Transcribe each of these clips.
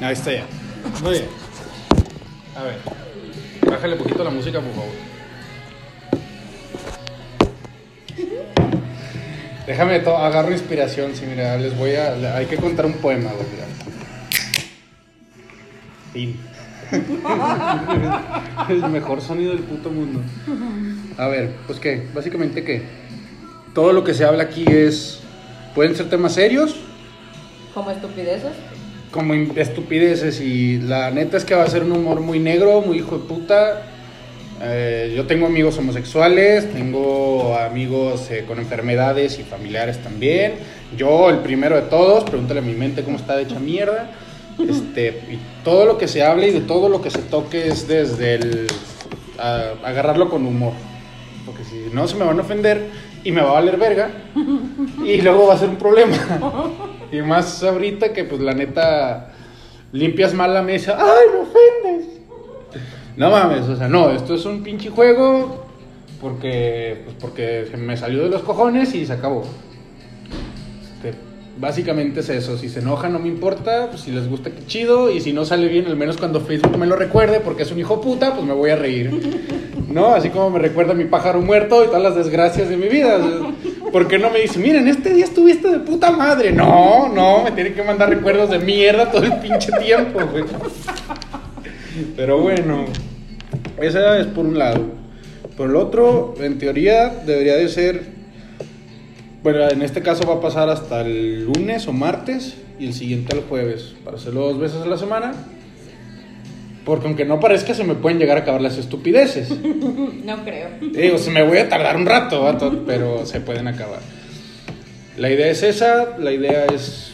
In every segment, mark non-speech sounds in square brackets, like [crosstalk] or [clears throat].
Ahí está ya. Muy bien. A ver. Bájale poquito la música, por favor. Déjame, to- agarro inspiración. Sí, mira, les voy a. Hay que contar un poema, güey. mira. Fin. [laughs] El mejor sonido del puto mundo. A ver, pues qué, básicamente qué. Todo lo que se habla aquí es. Pueden ser temas serios, Como estupideces. Como estupideces y la neta es que va a ser un humor muy negro, muy hijo de puta. Eh, yo tengo amigos homosexuales, tengo amigos eh, con enfermedades y familiares también. Yo, el primero de todos, pregúntale a mi mente cómo está de hecha mierda. Este, y todo lo que se hable y de todo lo que se toque es desde el a- agarrarlo con humor. Porque si no se me van a ofender y me va a valer verga y luego va a ser un problema. Y más ahorita que pues la neta limpias mal la mesa. ¡Ay, me ofendes! No mames, o sea, no, esto es un pinche juego porque pues porque me salió de los cojones y se acabó. Básicamente es eso, si se enoja no me importa, pues si les gusta qué chido y si no sale bien, al menos cuando Facebook me lo recuerde porque es un hijo puta, pues me voy a reír. ¿No? Así como me recuerda mi pájaro muerto y todas las desgracias de mi vida. ¿Por qué no me dice, miren, este día estuviste de puta madre? No, no, me tienen que mandar recuerdos de mierda todo el pinche tiempo, güey. Pero bueno, esa es por un lado. Por el otro, en teoría, debería de ser. Bueno, en este caso va a pasar hasta el lunes o martes y el siguiente el jueves, para hacerlo dos veces a la semana. Porque aunque no parezca, se me pueden llegar a acabar las estupideces. [laughs] No creo. Digo, se me voy a tardar un rato, vato, pero se pueden acabar. La idea es esa, la idea es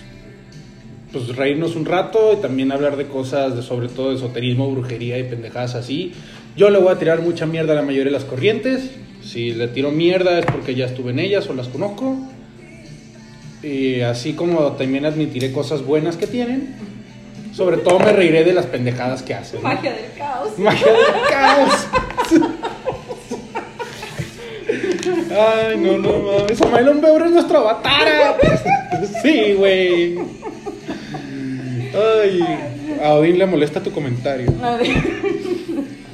pues reírnos un rato y también hablar de cosas, de, sobre todo de esoterismo, brujería y pendejadas así. Yo le voy a tirar mucha mierda a la mayoría de las corrientes. Si le tiro mierda es porque ya estuve en ellas o las conozco. Y así como también admitiré cosas buenas que tienen. Sobre todo me reiré de las pendejadas que hacen. ¿no? Magia del caos. Magia del caos. Ay, no, no mames. Samael Beure es nuestro avatar. Sí, güey. Ay, a Odín le molesta tu comentario.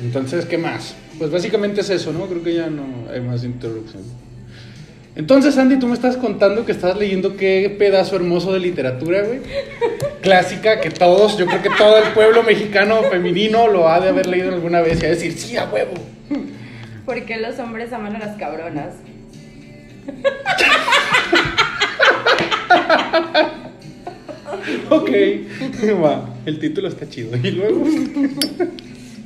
Entonces, ¿qué más? Pues básicamente es eso, ¿no? Creo que ya no hay más introducción. Entonces, Andy, tú me estás contando que estás leyendo qué pedazo hermoso de literatura, güey. Clásica que todos, yo creo que todo el pueblo mexicano femenino lo ha de haber leído alguna vez y a decir, sí, a huevo. ¿Por qué los hombres aman a las cabronas? Ok, va, el título está chido. Y luego,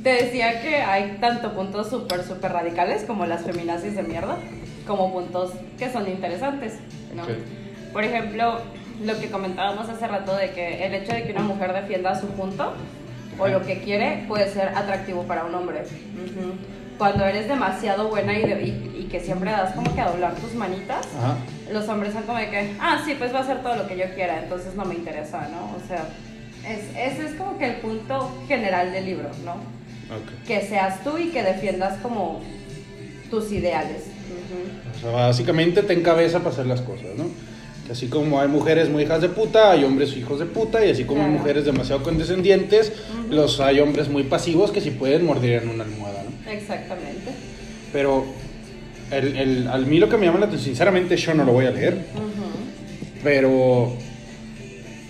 Te decía que hay tanto puntos súper, súper radicales como las feminazis de mierda, como puntos que son interesantes, ¿no? Ok. Por ejemplo, lo que comentábamos hace rato de que el hecho de que una mujer defienda su punto o lo que quiere puede ser atractivo para un hombre. Ujú. Cuando eres demasiado buena y, de- y- y que siempre das como que a doblar tus manitas, ajá, los hombres son como de que, ah, sí, pues va a hacer todo lo que yo quiera, entonces no me interesa, ¿no? O sea, es, ese es como que el punto general del libro, ¿no? Que seas tú y que defiendas como tus ideales. O sea, básicamente ten cabeza para hacer las cosas, ¿no? Que así como hay mujeres muy hijas de puta, hay hombres hijos de puta, y así como hay mujeres demasiado condescendientes, los hay hombres muy pasivos que si pueden mordirían una almohada, ¿no? Exactamente. Pero el, el- a mí lo que me llama la atención, sinceramente yo no lo voy a leer, pero,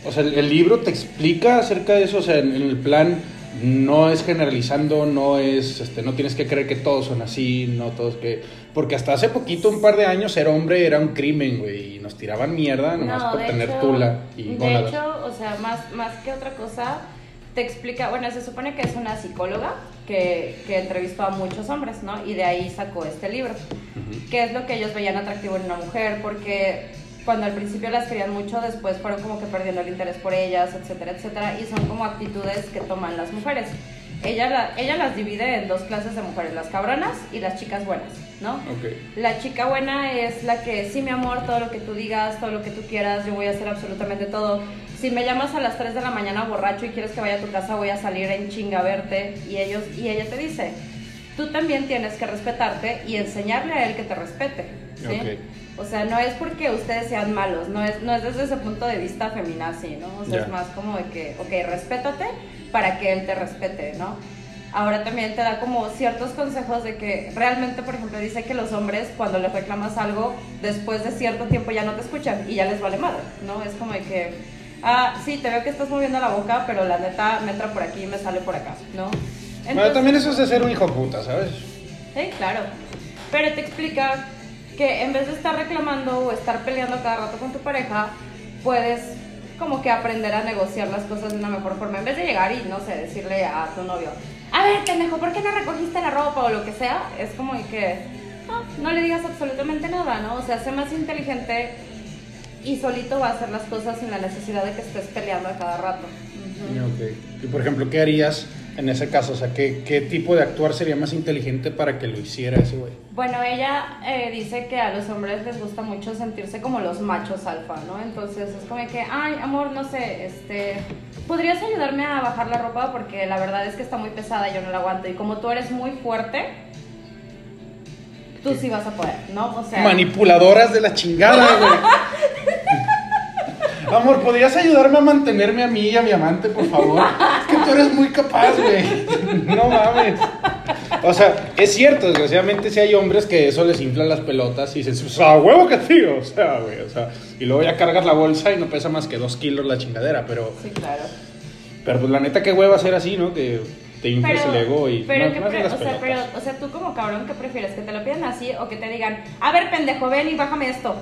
o sea, el, el libro te explica acerca de eso, o sea, en, en el plan no es generalizando, no es, este, no tienes que creer que todos son así, no todos que, porque hasta hace poquito, un par de años, ser hombre era un crimen, güey, y nos tiraban mierda nomás No, por tener hecho- tula y De gónadas. hecho, o sea, más, más que otra cosa, te explica, bueno, se supone que es una psicóloga que, que entrevistó a muchos hombres, ¿no? Y de ahí sacó este libro. Qué es lo que ellos veían atractivo en una mujer, porque cuando al principio las querían mucho, después fueron como que perdiendo el interés por ellas, etcétera, etcétera, y son como actitudes que toman las mujeres. Ella, la- ella las divide en dos clases de mujeres, las cabronas y las chicas buenas, ¿no? Ok. La chica buena es la que, sí, mi amor, todo lo que tú digas, todo lo que tú quieras, yo voy a hacer absolutamente todo. Si me llamas a las 3 de la mañana borracho y quieres que vaya a tu casa, voy a salir en chinga a verte. Y, ellos, y ella te dice, tú también tienes que respetarte y enseñarle a él que te respete. ¿sí? Ok. O sea, no es porque ustedes sean malos, no es, no es desde ese punto de vista feminazi, ¿no? O sea, es más como de que, ok, respétate para que él te respete, ¿no? Ahora también te da como ciertos consejos de que realmente, por ejemplo, dice que los hombres cuando les reclamas algo, después de cierto tiempo ya no te escuchan y ya les vale madre, ¿no? Es como de que, ah, sí, te veo que estás moviendo la boca, pero la neta me entra por aquí y me sale por acá, ¿no? Bueno, Entonces- también eso es de ser un hijo puta, ¿sabes? Sí, claro. Pero te explica que en vez de estar reclamando o estar peleando cada rato con tu pareja, puedes como que aprender a negociar las cosas de una mejor forma. En vez de llegar y, no sé, decirle a tu novio, a ver, pendejo, ¿por qué no recogiste la ropa o lo que sea? Es como que no, no le digas absolutamente nada, ¿no? O sea, sé más inteligente y solito va a hacer las cosas sin la necesidad de que estés peleando a cada rato. Ujú. Ok. Y por ejemplo, ¿qué harías en ese caso? O sea, ¿qué, qué tipo de actuar sería más inteligente para que lo hiciera ese güey? Bueno, ella eh, dice que a los hombres les gusta mucho sentirse como los machos alfa, ¿no? Entonces es como que, ay, amor, no sé, este, ¿podrías ayudarme a bajar la ropa? Porque la verdad es que está muy pesada y yo no la aguanto. Y como tú eres muy fuerte, tú sí vas a poder, ¿no? O sea... Manipuladoras de la chingada, güey. [laughs] Amor, ¿podrías ayudarme a mantenerme a mí y a mi amante, por favor? Es que tú eres muy capaz, güey. No mames. O sea, es cierto, desgraciadamente sí hay hombres que eso les infla las pelotas y dicen, o sea, huevo que sí, o sea, güey, o sea, y luego ya cargas la bolsa y no pesa más que dos kilos la chingadera, pero, Sí, claro. pero pues la neta, qué hueva ser así, ¿no? Que te infles el ego y pero, no, ¿qué más pre- de las o, sea, pero, o sea, tú como cabrón, ¿qué prefieres? ¿Que te lo pidan así o que te digan, a ver, pendejo, ven y bájame esto?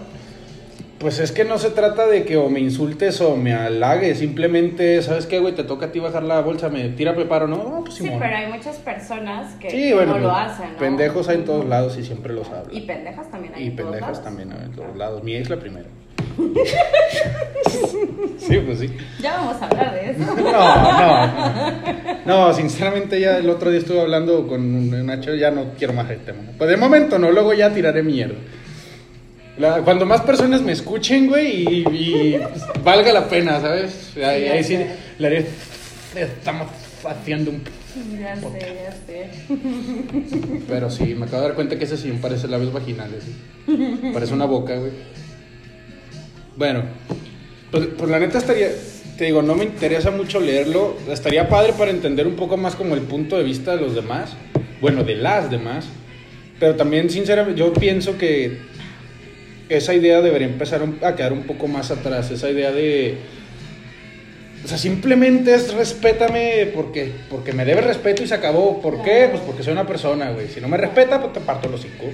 Pues es que no se trata de que o me insultes o me halagues, simplemente, ¿sabes qué, güey? Te toca a ti bajar la bolsa, me tira preparo, ¿no? No, pues Sí, Simón. pero hay muchas personas que Sí, bueno, no lo hacen, ¿no? pendejos hay en todos lados y siempre los hablan. Y pendejas también hay Y en todos pendejas lados. también hay en todos lados. Mi ex la primera. [laughs] sí, pues sí. Ya vamos a hablar de eso. No, [laughs] no, no. No, sinceramente ya el otro día estuve hablando con Nacho, ya no quiero más el tema. Pues de momento no, luego ya tiraré mierda. La- cuando más personas me escuchen, güey, y, y, valga la pena, ¿sabes? Ahí, sí le haré, estamos haciendo un... Ya sé, ya sé. Pero sí, me acabo de dar cuenta que ese sí parece labios vaginales. ¿sí? Parece una boca, güey. Bueno, pues, pues la neta estaría, te digo, no me interesa mucho leerlo. Estaría padre para entender un poco más como el punto de vista de los demás. Bueno, de las demás. Pero también, sinceramente, yo pienso que esa idea debería empezar a quedar un poco más atrás. Esa idea de... O sea, simplemente es respétame porque, porque me debe respeto y se acabó. ¿Por qué? Pues porque soy una persona, güey. Si no me respeta, pues te parto los. Exacto.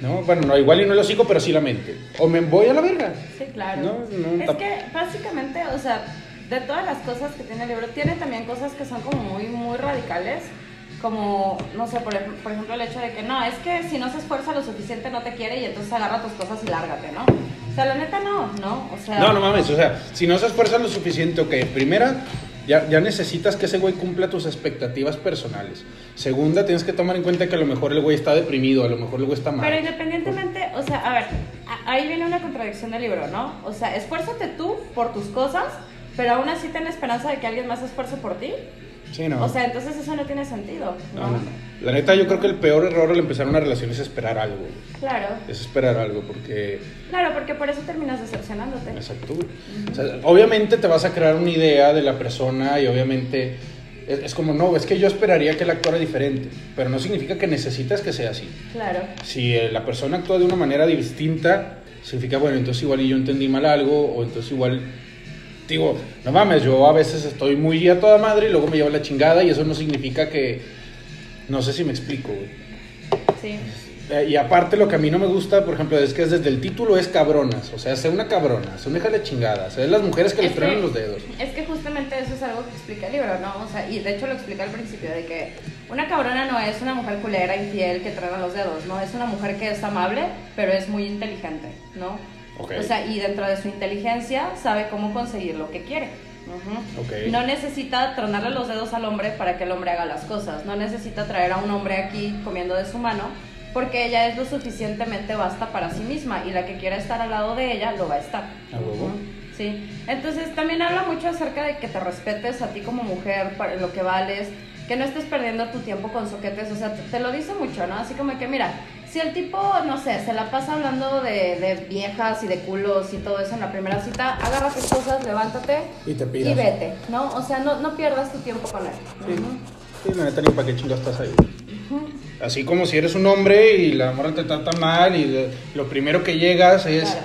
¿No? Bueno, no, igual y no el hocico, pero sí la mente. O me voy a la verga. Sí, claro. No, no, es que básicamente, o sea, de todas las cosas que tiene el libro, tiene también cosas que son como muy, muy radicales. Como, no sé, por, por ejemplo, el hecho de que no, es que si no se esfuerza lo suficiente no te quiere y entonces agarra tus cosas y lárgate, ¿no? O sea, la neta no, ¿no? O sea, No, no mames, o sea, si no se esfuerza lo suficiente, ok, primera, ya, ya necesitas que ese güey cumpla tus expectativas personales. Segunda, tienes que tomar en cuenta que a lo mejor el güey está deprimido, a lo mejor el güey está mal. Pero independientemente, o sea, a ver, ahí viene una contradicción del libro, ¿no? O sea, esfuérzate tú por tus cosas, pero aún así ten esperanza de que alguien más se esfuerce por ti. Sí, no. O sea, entonces eso no tiene sentido, ¿no? La neta, yo creo que el peor error al empezar una relación es esperar algo. Claro, Es esperar algo, porque claro, porque por eso terminas decepcionándote. Exacto. O sea, obviamente te vas a crear una idea de la persona y obviamente es, es como, no, es que yo esperaría que él actuara diferente, pero no significa que necesitas que sea así. Claro, Si eh, la persona actúa de una manera distinta, significa, bueno, entonces igual yo entendí mal algo, o entonces igual, digo, no mames, yo a veces estoy muy a toda madre y luego me lleva la chingada y eso no significa que, no sé si me explico, güey. sí. Eh, Y aparte lo que a mí no me gusta, por ejemplo, es que desde el título es cabronas, o sea, sé una cabrona, son hija de chingada, sé las mujeres que le que- los dedos. Es que justamente eso es algo que explica el libro, ¿no? O sea, y de hecho lo explica al principio, de que una cabrona no es una mujer culera, infiel, que truena los dedos, ¿no? Es una mujer que es amable, pero es muy inteligente, ¿no? Ok. O sea, y dentro de su inteligencia sabe cómo conseguir lo que quiere. Ujú. Ok. No necesita tronarle los dedos al hombre para que el hombre haga las cosas. No necesita traer a un hombre aquí comiendo de su mano porque ella es lo suficientemente basta para sí misma y la que quiera estar al lado de ella lo va a estar. A huevo. Sí, entonces también habla mucho acerca de que te respetes a ti como mujer para lo que vales, que no estés perdiendo tu tiempo con soquetes, o sea, te, te lo dice mucho, ¿no? Así como que, mira, Si el tipo, no sé, se la pasa hablando de, de viejas y de culos y todo eso en la primera cita, agarra tus cosas, levántate Y te y vete, ¿no? O sea, no, no pierdas tu tiempo con él. Sí, sí, la neta ni para qué chingas estás ahí. Así como si eres un hombre y la morra te trata mal y lo primero que llegas es,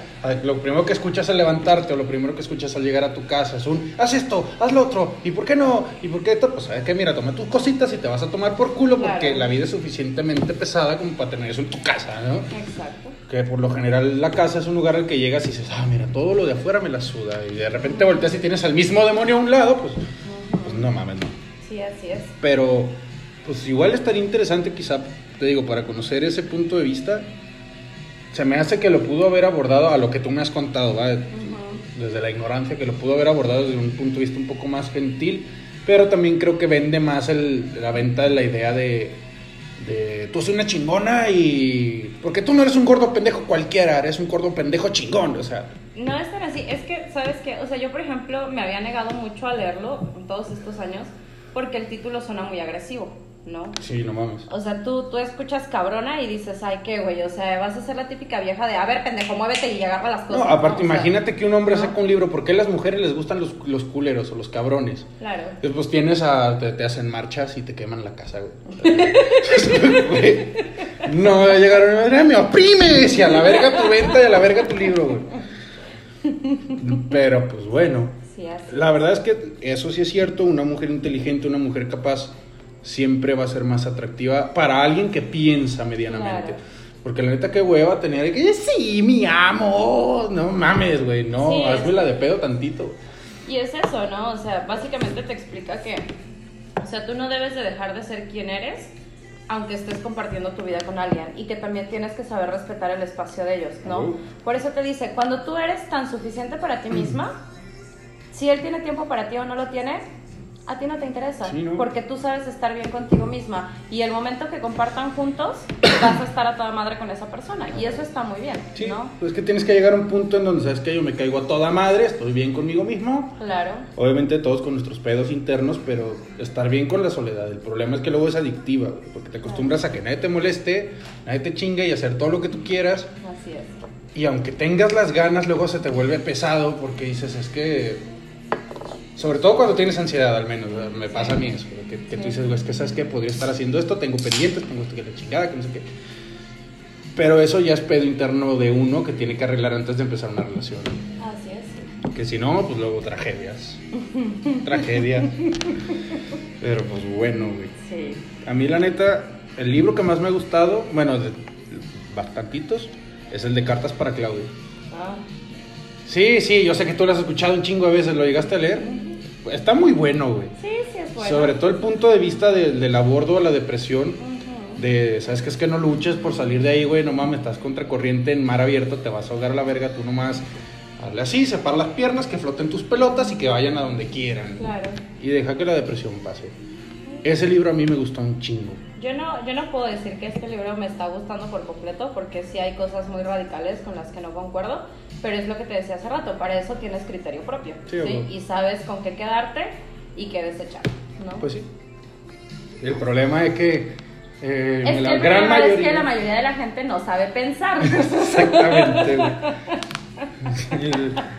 lo primero que escuchas al levantarte o lo primero que escuchas al llegar a tu casa es un, haz esto, haz lo otro, y por qué no, y por qué esto, pues sabes que mira, toma tus cositas y te vas a tomar por culo porque la vida es suficientemente pesada como para tener eso en tu casa, ¿no? Exacto. Que por lo general la casa es un lugar al que llegas y dices, ah, mira, todo lo de afuera me la suda. Y de repente volteas y tienes al mismo demonio a un lado, pues, pues no mames, no. Sí, así es. Pero, pues igual estaría interesante quizá, te digo, para conocer ese punto de vista. Se me hace que lo pudo haber abordado a lo que tú me has contado, ¿va? Desde la ignorancia, que lo pudo haber abordado desde un punto de vista un poco más gentil. Pero también creo que vende más el, la venta de la idea de, de tú eres una chingona y... Porque tú no eres un gordo pendejo cualquiera, eres un gordo pendejo chingón, o sea... No es tan así, es que, ¿sabes qué? O sea, yo, por ejemplo, me había negado mucho a leerlo en todos estos años porque el título suena muy agresivo, ¿no? Sí, no mames. O sea, tú, tú escuchas cabrona y dices, ay, qué güey, o sea, vas a ser la típica vieja de, a ver, pendejo, muévete y agarra las No, cosas. aparte, O sea, imagínate que un hombre no. saca un libro, ¿por qué a las mujeres les gustan los, los culeros o los cabrones? Claro. Después tienes a. Te, te hacen marchas y te queman la casa, güey. [laughs] No llegaron a madre, me oprimes y a la verga tu venta y a la verga tu libro, güey. Pero pues bueno. Sí, así. La verdad es que eso sí es cierto, una mujer inteligente, una mujer capaz, siempre va a ser más atractiva para alguien que piensa medianamente. Claro. Porque la neta, qué hueva tener que, sí, mi amo. No mames, güey, no, Sí, hazme la de pedo tantito. Y es eso, ¿no? O sea, básicamente te explica que, o sea, tú no debes de dejar de ser quien eres, aunque estés compartiendo tu vida con alguien, y que también tienes que saber respetar el espacio de ellos, ¿no? Uh. Por eso te dice, cuando tú eres tan suficiente para ti misma, si él tiene tiempo para ti o no lo tiene, a ti no te interesa, Sí, ¿no? porque tú sabes estar bien contigo misma, y el momento que compartan juntos, [clears throat] vas a estar a toda madre con esa persona, y eso está muy bien, Sí, ¿no? pues que tienes que llegar a un punto en donde sabes que yo me caigo a toda madre, estoy bien conmigo mismo. Claro. Obviamente todos con nuestros pedos internos, pero estar bien con la soledad. El problema es que luego es adictiva, güey, porque te acostumbras a que nadie te moleste, nadie te chingue y hacer todo lo que tú quieras. Así es. Y aunque tengas las ganas, luego se te vuelve pesado porque dices, es que... Sobre todo cuando tienes ansiedad, al menos, ¿verdad? me pasa a mí eso, que, que tú dices, güey, es que sabes que podría estar haciendo esto, tengo pendientes, tengo esto que la chingada, que no sé qué. Pero eso ya es pedo interno de uno que tiene que arreglar antes de empezar una relación. Así es. Que si no, pues luego tragedias. [laughs] Tragedia. Pero pues bueno, güey. Sí. A mí la neta, el libro que más me ha gustado, bueno, de, bastantitos, es el de Cartas para Claudio. Ah. Sí, sí, yo sé que tú lo has escuchado un chingo de veces, ¿lo llegaste a leer? Está muy bueno, güey. Sí, sí es bueno. Sobre todo el punto de vista de- del abordo a la depresión, de, ¿sabes qué? Es que no luches por salir de ahí, güey, no mames, estás contracorriente en mar abierto, te vas a ahogar a la verga, tú nomás hazle así, separa las piernas, que floten tus pelotas y que vayan a donde quieran. Claro. Y deja que la depresión pase. Ese libro a mí me gustó un chingo. Yo no, yo no puedo decir que este libro me está gustando por completo porque sí hay cosas muy radicales con las que no concuerdo, pero es lo que te decía hace rato, para eso tienes criterio propio Sí, ¿sí? y sabes con qué quedarte y qué desechar, ¿no? Pues sí. El problema es que eh, es que la el gran mayoría... es que la mayoría de la gente no sabe pensar. [laughs] Exactamente,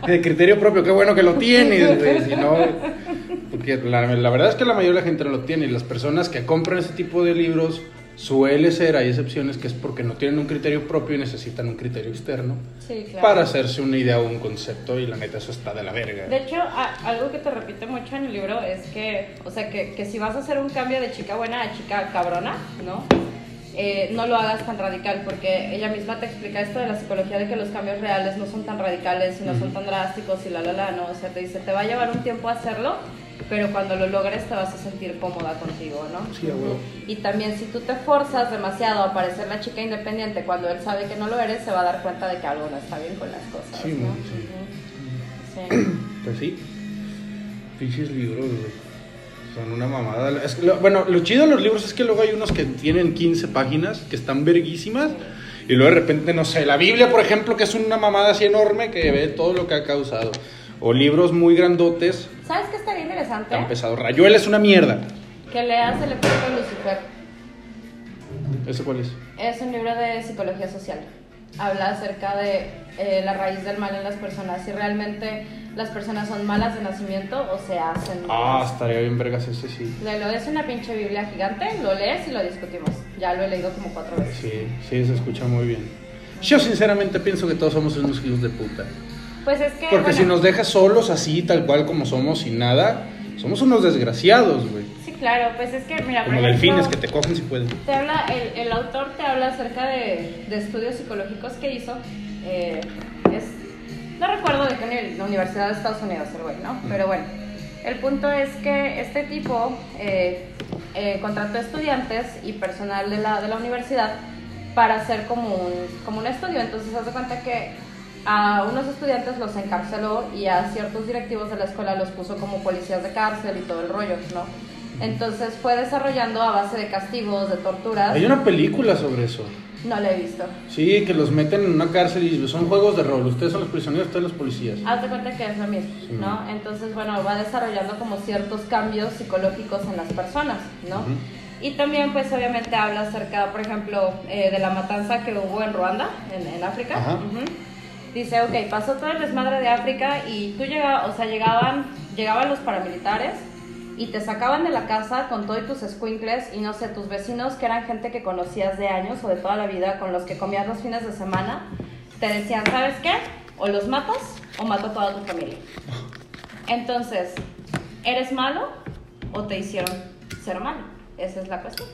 De [laughs] criterio propio, qué bueno que lo tienes. Si no, porque la, la verdad es que la mayoría de la gente no lo tiene. Y las personas que compran ese tipo de libros suele ser, hay excepciones que es porque no tienen un criterio propio y necesitan un criterio externo sí, claro. para hacerse una idea o un concepto. Y la neta, eso está de la verga. De hecho, a- algo que te repite mucho en el libro es que, o sea, que, que si vas a hacer un cambio de chica buena a chica cabrona, ¿no? Eh, no lo hagas tan radical, porque ella misma te explica esto de la psicología de que los cambios reales no son tan radicales y no son tan drásticos y la la la, ¿no? O sea, te dice, te va a llevar un tiempo hacerlo, pero cuando lo logres te vas a sentir cómoda contigo, ¿no? Sí, a huevo. Y también si tú te forzas demasiado a parecer la chica independiente cuando él sabe que no lo eres, se va a dar cuenta de que algo no está bien con las cosas, Sí, ¿no? sí. [clears throat] Pues sí. Pinches libros. Son una mamada. Es que lo- bueno, lo chido de los libros es que luego hay unos que tienen 15 páginas, que están verguísimas. Y luego de repente, no sé, la Biblia, por ejemplo, que es una mamada así enorme que ve todo lo que ha causado. O libros muy grandotes, ¿Sabes qué estaría interesante? tan pesados. Rayuela es una mierda. Que leas el efecto de Lucifer. ¿Ese cuál es? Es un libro de psicología social. Habla acerca de eh, la raíz del mal en las personas, si realmente las personas son malas de nacimiento o se hacen Ah, malas. estaría bien vergas ese sí. Léelo, es una pinche Biblia gigante, lo lees y lo discutimos. Ya lo he leído como cuatro veces. Sí, sí, se escucha muy bien. Yo sinceramente pienso que todos somos unos hijos de puta. Pues es que. Porque bueno, si nos dejas solos así, tal cual como somos, sin nada, somos unos desgraciados, güey. Claro, pues es que, mira, por Como ejemplo, delfines que te cogen si pueden. Te habla, el, el autor te habla acerca de, de estudios psicológicos que hizo. eh, es, no recuerdo de qué la Universidad de Estados Unidos, el güey, ¿no? Pero bueno, el punto es que este tipo eh, eh, contrató estudiantes y personal de la, de la universidad para hacer como un, como un estudio. Entonces, haz de cuenta que a unos estudiantes los encarceló y a ciertos directivos de la escuela los puso como policías de cárcel y todo el rollo, ¿no? Entonces fue desarrollando a base de castigos, de torturas. Hay una película sobre eso. No la he visto. Sí, que los meten en una cárcel y son juegos de rol. Ustedes son los prisioneros, ustedes los policías. Haz de cuenta que es lo mismo, Sí. ¿no? Entonces, bueno, va desarrollando como ciertos cambios psicológicos en las personas, ¿no? Y también, pues, obviamente habla acerca, por ejemplo, eh, de la matanza que hubo en Ruanda, en, en África. Ajá. Dice, ok, pasó todo el desmadre de África y tú llegabas, o sea, llegaban, llegaban los paramilitares y te sacaban de la casa con todos tus squinkles y no sé, tus vecinos que eran gente que conocías de años o de toda la vida, con los que comías los fines de semana, te decían, ¿sabes qué? O los matas o mato a toda tu familia. Entonces, ¿eres malo o te hicieron ser malo? Esa es la cuestión.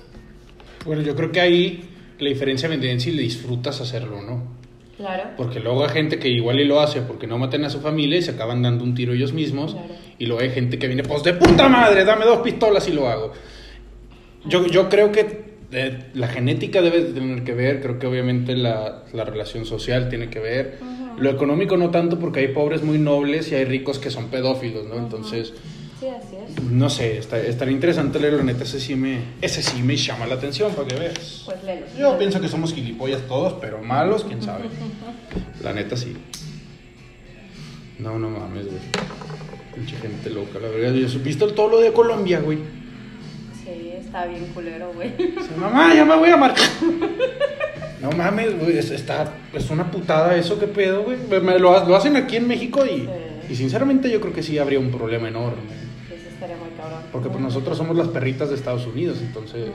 Bueno, yo creo que ahí la diferencia vendría en si le disfrutas hacerlo o no. Claro. Porque luego hay gente que igual y lo hace porque no maten a su familia y se acaban dando un tiro ellos mismos. Claro. Y luego hay gente que viene, pues de puta madre, dame dos pistolas y lo hago. Yo, yo creo que eh, la genética debe de tener que ver, creo que obviamente la, la relación social tiene que ver. Lo económico no tanto porque hay pobres muy nobles y hay ricos que son pedófilos, ¿no? Entonces, Sí, así es. no sé, está, estaría interesante leerlo, la neta, ese sí, me, ese sí me llama la atención para que veas. Pues léelo. Yo pienso que somos gilipollas todos, pero malos, quién sabe. [laughs] La neta sí. No, no mames, güey. Pinche gente loca, la verdad. Yo visto todo lo de Colombia, güey. Sí, está bien culero, güey. Mamá, ya me voy a marcar. No mames, güey. Es, está, es una putada eso, qué pedo, güey. Me lo, ha- lo hacen aquí en México y, Sí. y sinceramente yo creo que sí habría un problema enorme. Porque pues nosotros somos las perritas de Estados Unidos, entonces.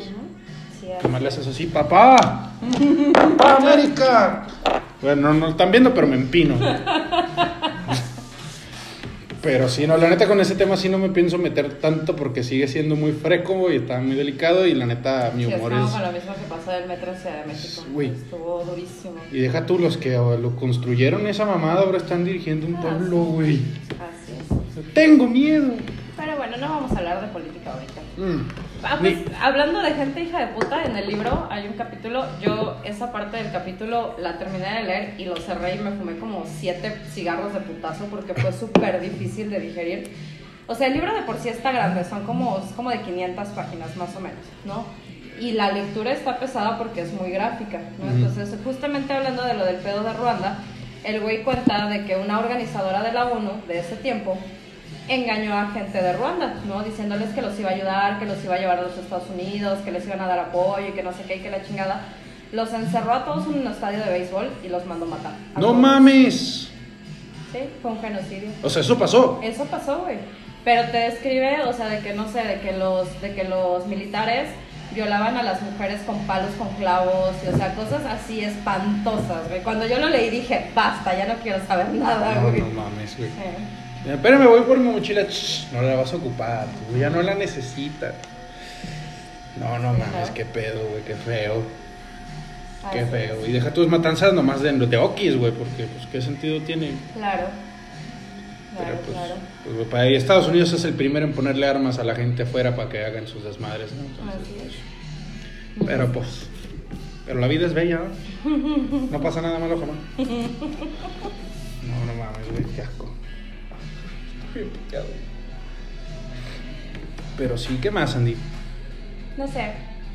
¿Qué así más le haces así? ¡Papá! ¡Papá, [laughs] América! Bueno, no, lo están viendo, pero me empino. Pero sí, no, la neta con ese tema sí no me pienso meter tanto porque sigue siendo muy fresco y está muy delicado y la neta mi Sí, humor estamos es... con lo mismo que pasó del metro Ciudad de México. Güey. Estuvo durísimo. Y deja tú, los que lo construyeron esa mamada ahora están dirigiendo un Ah, pueblo, sí. güey. Así es. Tengo miedo. Pero bueno, no vamos a hablar de política ahorita. Mm. Ah, pues, hablando de gente hija de puta, en el libro hay un capítulo, yo esa parte del capítulo la terminé de leer y lo cerré y me fumé como siete cigarros de putazo porque fue súper difícil de digerir. O sea, el libro de por sí está grande, son como, como de 500 páginas más o menos, ¿no? Y la lectura está pesada porque es muy gráfica, ¿no? Ujú. Entonces, justamente hablando de lo del pedo de Ruanda, el güey cuenta de que una organizadora de la ONU de ese tiempo engañó a gente de Ruanda, ¿no? Diciéndoles que los iba a ayudar, que los iba a llevar a los Estados Unidos, que les iban a dar apoyo y que no sé qué y que la chingada. Los encerró a todos en un estadio de béisbol y los mandó matar. No todos. mames. Sí, fue un genocidio. O sea, eso pasó. Eso pasó, güey. Pero te describe, o sea, de que no sé, de que los, de que los militares violaban a las mujeres con palos, con clavos, y, o sea, cosas así espantosas, güey. Cuando yo lo leí dije, basta, ya no quiero saber nada, No, güey. no mames, güey. Sí. Espérame, voy por mi mochila. Shh, no la vas a ocupar, tú ya no la necesitas. No, no mames, qué pedo, güey, qué feo. Qué feo. Y deja tus matanzas nomás de, de okis, güey, porque pues qué sentido tiene. Claro. Pero Claro, pues, claro. pues, güey, para ahí Estados Unidos es el primero en ponerle armas a la gente afuera para que hagan sus desmadres, ¿no? Entonces, Así es. pues, pero pues, pero la vida es bella, ¿no? [laughs] No pasa nada malo jamás. [laughs] No, no mames, güey, qué asco. Pero sí, ¿qué más, Andy? No sé.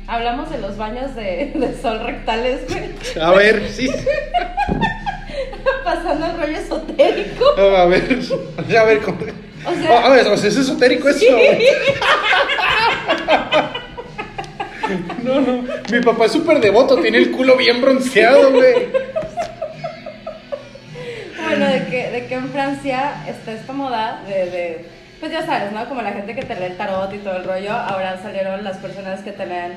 Hablamos de los baños de, de sol rectales, güey. A ver, sí. [laughs] Pasando el rollo esotérico. A ver, a ver cómo. O sea- a ver, o sea, es esotérico eso, Sí. güey. No, no. Mi papá es súper devoto, tiene el culo bien bronceado, güey. Bueno, de que, de que en Francia está esta moda de, de, pues ya sabes, ¿no? Como la gente que te lee el tarot y todo el rollo, ahora salieron las personas que te leen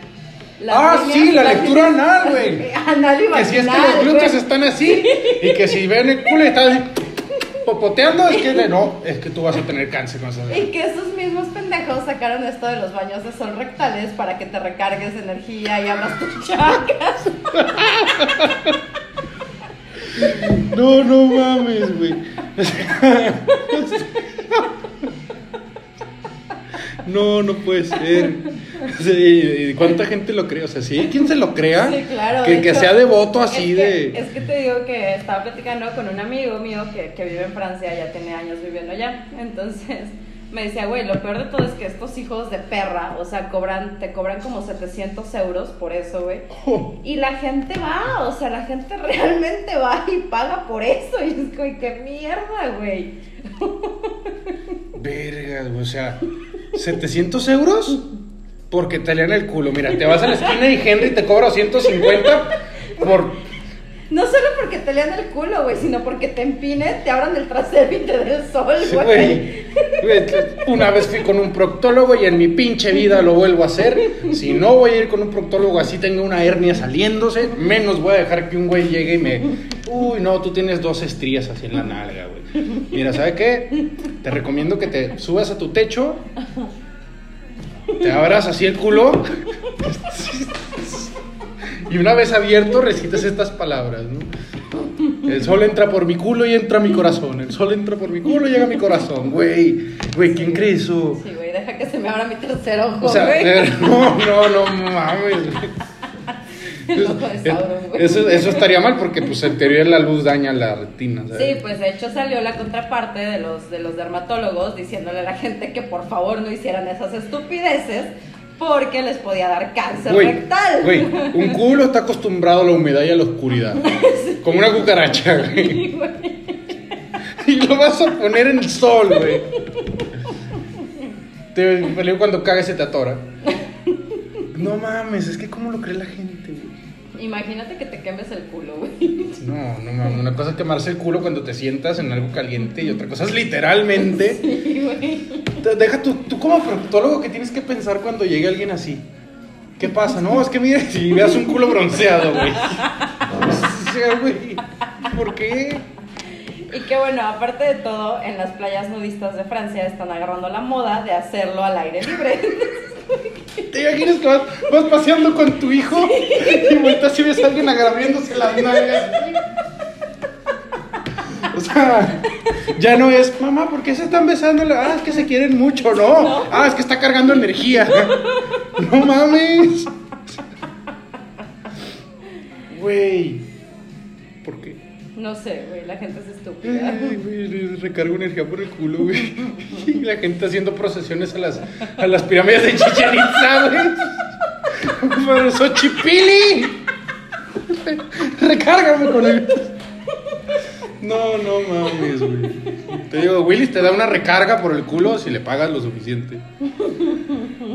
las Ah, sí, la lectura anal, güey. [laughs] Anal y Que si es que los glúteos están así y que si ven el culo y está así popoteando, es que no, es que tú vas a tener cáncer con esas. Y que esos mismos pendejos sacaron esto de los baños de sol rectales para que te recargues de energía y abras tus chakras. [laughs] No, no mames, güey. No, no puede ser. Sí, ¿y ¿Cuánta gente lo cree? O sea, ¿sí? ¿Quién se lo crea? Sí, claro. Que, de que hecho, sea devoto así es que- de... Es que te digo que estaba platicando con un amigo mío que, que vive en Francia, ya tiene años viviendo allá. Entonces me decía, güey, lo peor de todo es que estos hijos de perra, o sea, cobran, te cobran como 700 euros por eso, güey. [laughs] Y la gente va, o sea, la gente [laughs] realmente va y paga por eso. Y es como, qué mierda, güey. Vergas, güey, o sea, ¿700 euros? Porque te lean el culo. Mira, te vas a la esquina y Henry te cobra 150 por... No solo porque te lean el culo, güey, sino porque te empinen, te abran el trasero y te den el sol, güey. Una vez fui con un proctólogo y en mi pinche vida lo vuelvo a hacer. Si no voy a ir con un proctólogo así tenga una hernia saliéndose, menos voy a dejar que un güey llegue y me... Uy, no, tú tienes dos estrías así en la nalga, güey. Mira, ¿sabe qué? Te recomiendo que te subas a tu techo, te abras así el culo y una vez abierto recites estas palabras, ¿no? El sol entra por mi culo y entra a mi corazón. El sol entra por mi culo y llega a mi corazón. Güey, güey, ¿quién cree eso? Sí, güey, deja que se me abra mi tercer ojo, O sea, güey. [laughs] no, no, no mames. güey. [laughs] Güey. Eso, eso estaría mal porque, pues, en teoría la luz daña la retina. ¿sabes? Sí, pues de hecho salió la contraparte de los, de los dermatólogos diciéndole a la gente que por favor no hicieran esas estupideces porque les podía dar cáncer Güey, rectal. güey, un [laughs] culo está acostumbrado a la humedad y a la oscuridad. [laughs] Como una cucaracha, güey. Sí, güey. [laughs] Y lo vas a poner en el sol, güey. Te cuando cagas se te atora. No mames, es que cómo lo cree la gente, güey. Imagínate que te quemes el culo, güey. No, no mames. Una cosa es quemarse el culo cuando te sientas en algo caliente y otra cosa es literalmente. [laughs] Sí, güey. Deja tú, tú como proctólogo que tienes que pensar cuando llegue alguien así. ¿Qué pasa? No, es que mire, si veas un culo bronceado, güey. O sea, güey, ¿por qué? Y que bueno, aparte de todo, en las playas nudistas de Francia están agarrando la moda de hacerlo al aire libre. [laughs] ¿Te imaginas que vas, vas paseando con tu hijo [laughs] y vueltas y ves a alguien agarrándose las nalgas? O sea, ya no es, mamá, ¿por qué se están besando? Ah, es que se quieren mucho, ¿no? Ah, es que está cargando energía. [laughs] No mames. Güey. No sé, güey, la gente es estúpida. Ay, güey, recargo energía por el culo, güey. Y la gente haciendo procesiones a las, a las pirámides de Chichen Itza, güey. Por Xochipili. Recárgame con él. No, no mames, güey. Te digo, Willis te da una recarga por el culo si le pagas lo suficiente.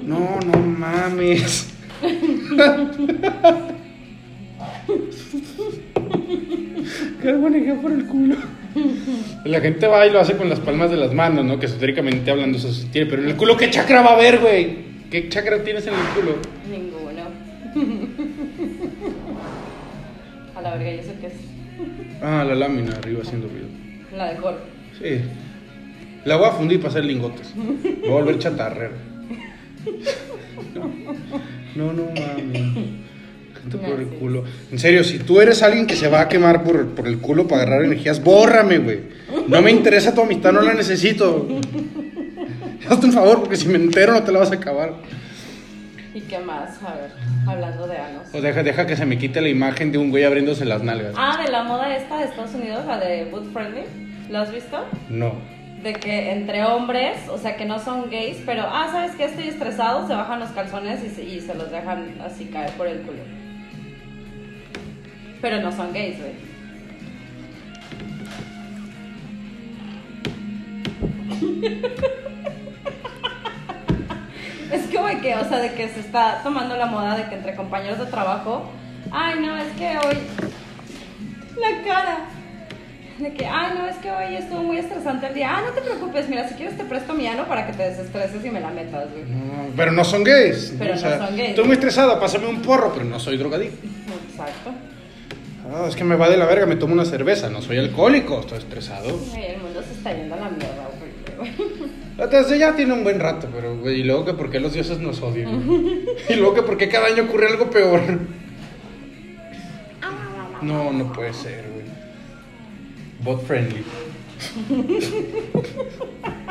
No, no mames. [laughs] [laughs] Cargo energía por el culo. [laughs] La gente va y lo hace con las palmas de las manos, ¿no? Que esotéricamente hablando eso sí tiene. Pero en el culo, ¿qué chakra va a haber, güey? ¿Qué chakra tienes en el culo? Ninguno. [laughs] A la verga, ¿y eso qué es? Ah, la lámina arriba haciendo ruido. La de Jorge. Sí. La voy a fundir para hacer lingotes. Voy a volver chatarrero. No, no mames. Por el culo. En serio, si tú eres alguien que se va a quemar por, por el culo para agarrar energías, bórrame, güey. No me interesa tu amistad, no la necesito. Hazte un favor, porque si me entero no te la vas a acabar. ¿Y qué más? A ver, hablando de anos. O deja, deja que se me quite la imagen de un güey abriéndose las nalgas. Ah, de la moda esta de Estados Unidos, la de Boot Friendly. ¿Lo has visto? No. De que entre hombres, o sea, que no son gays, pero, ah, ¿sabes qué? Estoy estresado, se bajan los calzones y se, y se los dejan así caer por el culo. Pero no son gays, güey. [laughs] Es como que, o sea, de que se está tomando la moda de que entre compañeros de trabajo, ay, no, es que hoy. La cara. De que, ay, no, es que hoy estuvo muy estresante el día. Ah, no te preocupes, mira, si quieres te presto mi ano para que te desestreses y me la metas, güey. No, pero no son gays. Pero O no sea, son gays. Estoy muy estresado, pásame un porro, pero no soy drogadicto. Exacto. Ah, es que me va de la verga, me tomo una cerveza, no soy alcohólico, estoy estresado. Ay, el mundo se está yendo a la mierda, güey. Desde ya tiene un buen rato, pero güey, y luego que por qué los dioses nos odian. [laughs] y luego que por qué cada año ocurre algo peor. No, no puede ser, güey. Bot friendly. [laughs]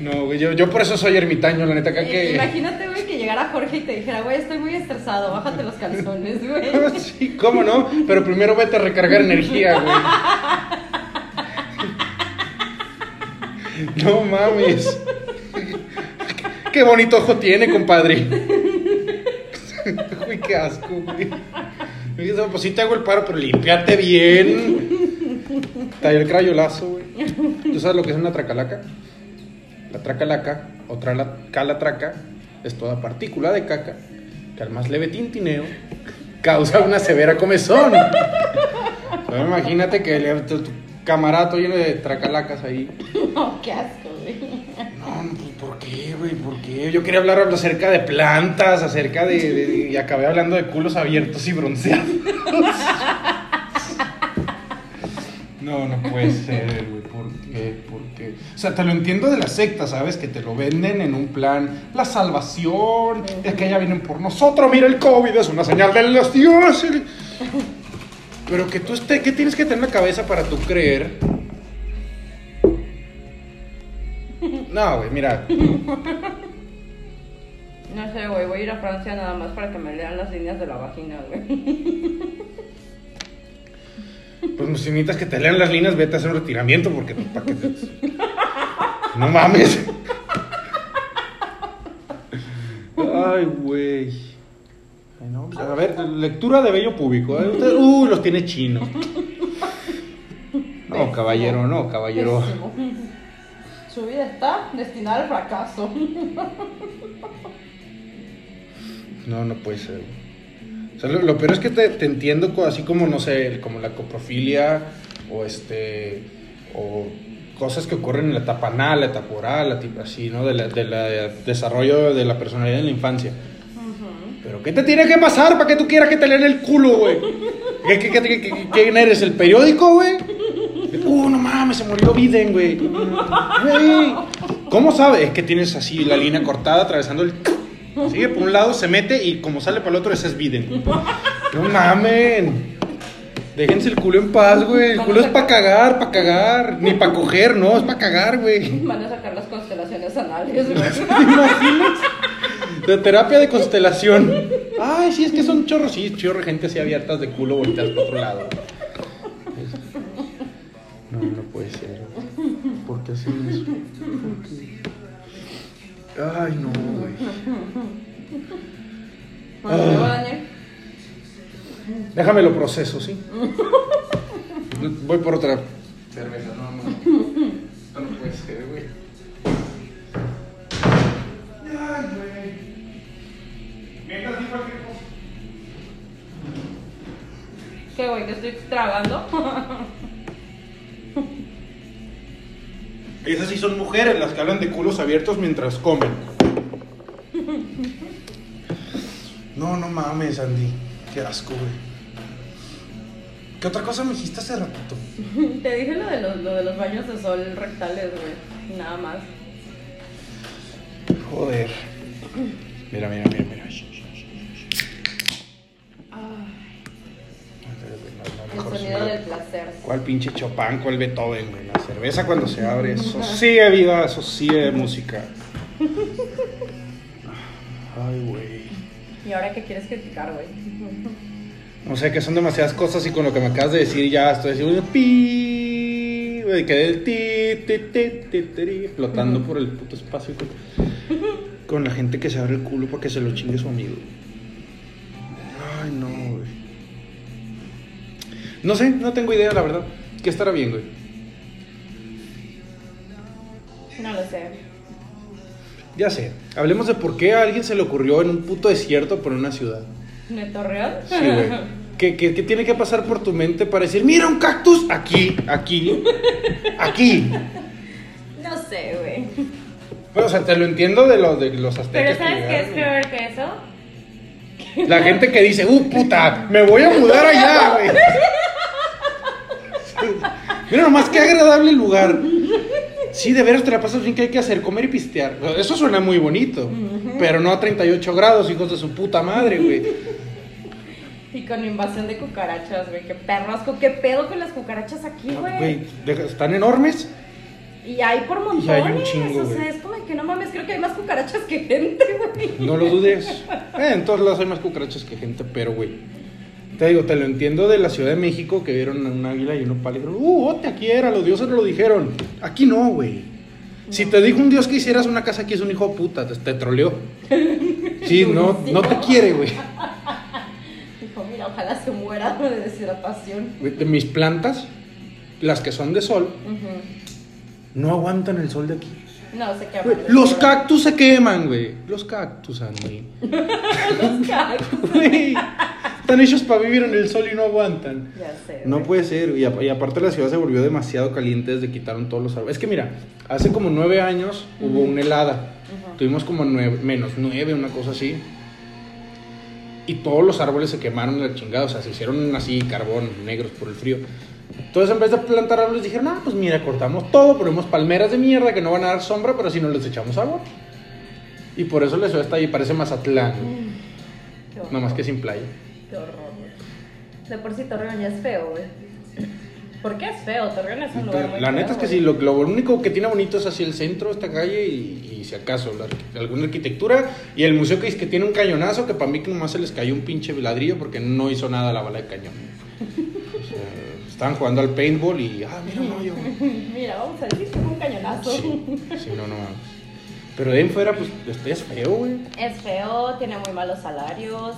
No, güey, yo, yo por eso soy ermitaño, la neta, Eh, que... Imagínate, güey, que llegara Jorge y te dijera, güey, estoy muy estresado, bájate los calzones, güey. [laughs] Sí, cómo no, pero primero vete a recargar energía, güey. [laughs] No mames. Qué bonito ojo tiene, compadre. [laughs] Uy, qué asco, güey. Pues sí te hago el paro, pero límpiate bien. Talló el crayolazo, güey. ¿Tú sabes lo que es una tracalaca? La tracalaca, otra la calatraca, es toda partícula de caca que al más leve tintineo causa una severa comezón. Imagínate que le- tu, tu camarato lleno de tracalacas ahí. No, qué asco, güey. No, no, pues, ¿por qué, güey? ¿Por qué? Yo quería hablar acerca de plantas, acerca de, de- Y acabé hablando de culos abiertos y bronceados. No, no puede ser, güey. ¿Por qué? ¿Por qué? O sea, te lo entiendo de la secta, ¿sabes? Que te lo venden en un plan. La salvación, es que ya vienen por nosotros. Mira, el COVID es una señal de los dioses. Pero que tú estés. ¿Qué tienes que tener en la cabeza para tú creer? No, güey, mira. No sé, güey, voy a ir a Francia nada más para que me lean las líneas de la vagina, güey. Pues si necesitas que te lean las líneas, vete a hacer un retiramiento porque pues, ¿para qué te- [laughs] No mames. Ay, güey. Ay, no, pues, a ver, lectura de bello público. ¿eh? Usted- Uy, los tiene chinos. No, caballero, no, caballero. Su vida está destinada al fracaso. No, no puede ser. O sea, lo, lo peor es que te, te entiendo así como, no sé, como la coprofilia o este, o cosas que ocurren en la etapa anal, la etapa oral, la así, ¿no? De la, de desarrollo de la personalidad en la infancia. Pero ¿qué te tiene que pasar para que tú quieras que te lean el culo, güey? ¿Qué, qué, qué, qué- qué- quién eres? ¿El periódico, güey? Uh, no mames, se murió Biden, güey. Güey. ¿Cómo sabes? Es que tienes así la línea cortada atravesando el... Sigue por un lado, se mete y como sale para el otro, ese es Biden. No mamen. Déjense el culo en paz, güey. El culo es para cagar, para cagar. Ni para coger, no, es para cagar, güey. Van a sacar las constelaciones anales, güey. [laughs] ¿Te imaginas? De terapia de constelación. Ay, sí, es que son chorros. Sí, chorro, gente así abiertas de culo volteadas para otro lado. No, no puede ser. ¿Por qué hacen eso? ¿Por qué? Ay, no, [laughs] güey. Daniel. Déjame lo proceso, ¿sí? [laughs] Voy por otra cerveza, no, no. Esto no puede ser, güey. Ay, güey. Mientras di cualquier cosa. ¿Qué, güey? ¿Que estoy tragando? [laughs] Esas sí son mujeres las que hablan de culos abiertos mientras comen. No, no mames, Andy. Qué asco, güey. ¿Qué otra cosa me dijiste hace ratito? [laughs] Te dije lo de los, lo de los baños de sol rectales, güey. Nada más. Joder. Mira, mira, mira, mira. El mejor sonido sonido. del placer. ¿Cuál pinche Chopin? ¿Cuál Beethoven, güey? La cerveza cuando se abre, eso sí es vida, eso sí es música. Ay, güey. ¿Y ahora qué quieres criticar, güey? No sé, que son demasiadas cosas y con lo que me acabas de decir ya estoy diciendo pi, güey, quedé el ti, ti, ti, ti, ti, flotando por el puto espacio con, con la gente que se abre el culo para que se lo chingue su amigo. Ay, no. No sé, no tengo idea, la verdad. ¿Qué estará bien, güey? No lo sé. Ya sé. Hablemos de por qué a alguien se le ocurrió en un puto desierto por una ciudad. ¿De Torreón? Sí, güey. ¿Qué, qué, qué tiene que pasar por tu mente para decir, mira un cactus aquí, aquí, aquí? No sé, güey. Bueno, o sea, te lo entiendo de, lo, de los aztecas. Pero ¿sabes que qué es peor que eso? La gente que dice, uh, puta, me voy a mudar allá, güey. Mira nomás qué agradable lugar. Sí, de veras te la pasas bien, ¿qué hay que hacer? Comer y pistear. Eso suena muy bonito. Pero no a 38 grados, hijos de su puta madre, güey. Y con invasión de cucarachas, güey. Qué perro asco. ¿Qué pedo con las cucarachas aquí, güey? Güey, están enormes. Y hay por montones. Y hay un chingo, o sea, es como que no mames, creo que hay más cucarachas que gente, güey. No lo dudes. Eh, en todos lados hay más cucarachas que gente, pero, güey. Te digo, te lo entiendo de la Ciudad de México que vieron a un águila y un dijeron, uh, bote, aquí era, los dioses lo dijeron. Aquí no, güey. Si te dijo un dios que hicieras una casa aquí es un hijo de puta, te, te troleó. Sí, [laughs] no, no te quiere, güey. Dijo, mira, ojalá se muera [laughs] de deshidratación. Güey, De mis plantas, las que son de sol, no aguantan el sol de aquí. No, se queman. Güey, los cactus se queman, güey. Los cactus, Andy. [laughs] Los cactus. Güey, Están hechos para vivir en el sol y no aguantan. Ya sé. No puede ser, y, a- y aparte la ciudad se volvió demasiado caliente desde que quitaron todos los árboles. Es que mira, hace como nueve años hubo una helada. Ujú. Tuvimos como nueve, menos nueve, una cosa así. Y todos los árboles se quemaron de la chingada, o sea, se hicieron así, carbón, negros por el frío. Entonces, en vez de plantar árboles, dijeron, ah, pues mira, cortamos todo, ponemos palmeras de mierda que no van a dar sombra, pero así no les echamos agua. Y por eso la ciudad está ahí, parece Mazatlán, nada más que sin playa. Qué horror, güey. De por sí Torreón ya es feo, güey. ¿Por qué es feo? Torreón es un lugar muy La neta feo, es que güey. sí, lo, lo único que tiene bonito es así el centro, esta calle y, y si acaso la alguna arquitectura y el museo que dice que tiene un cañonazo que para mí que nomás se les cayó un pinche ladrillo porque no hizo nada la bala de cañón. O sea, estaban jugando al paintball y ah, mira un hoyo. [laughs] Mira, vamos a decir un cañonazo. Sí, sí, no, no mames. Pero de ahí en fuera, pues, este es feo, güey. Es feo, tiene muy malos salarios.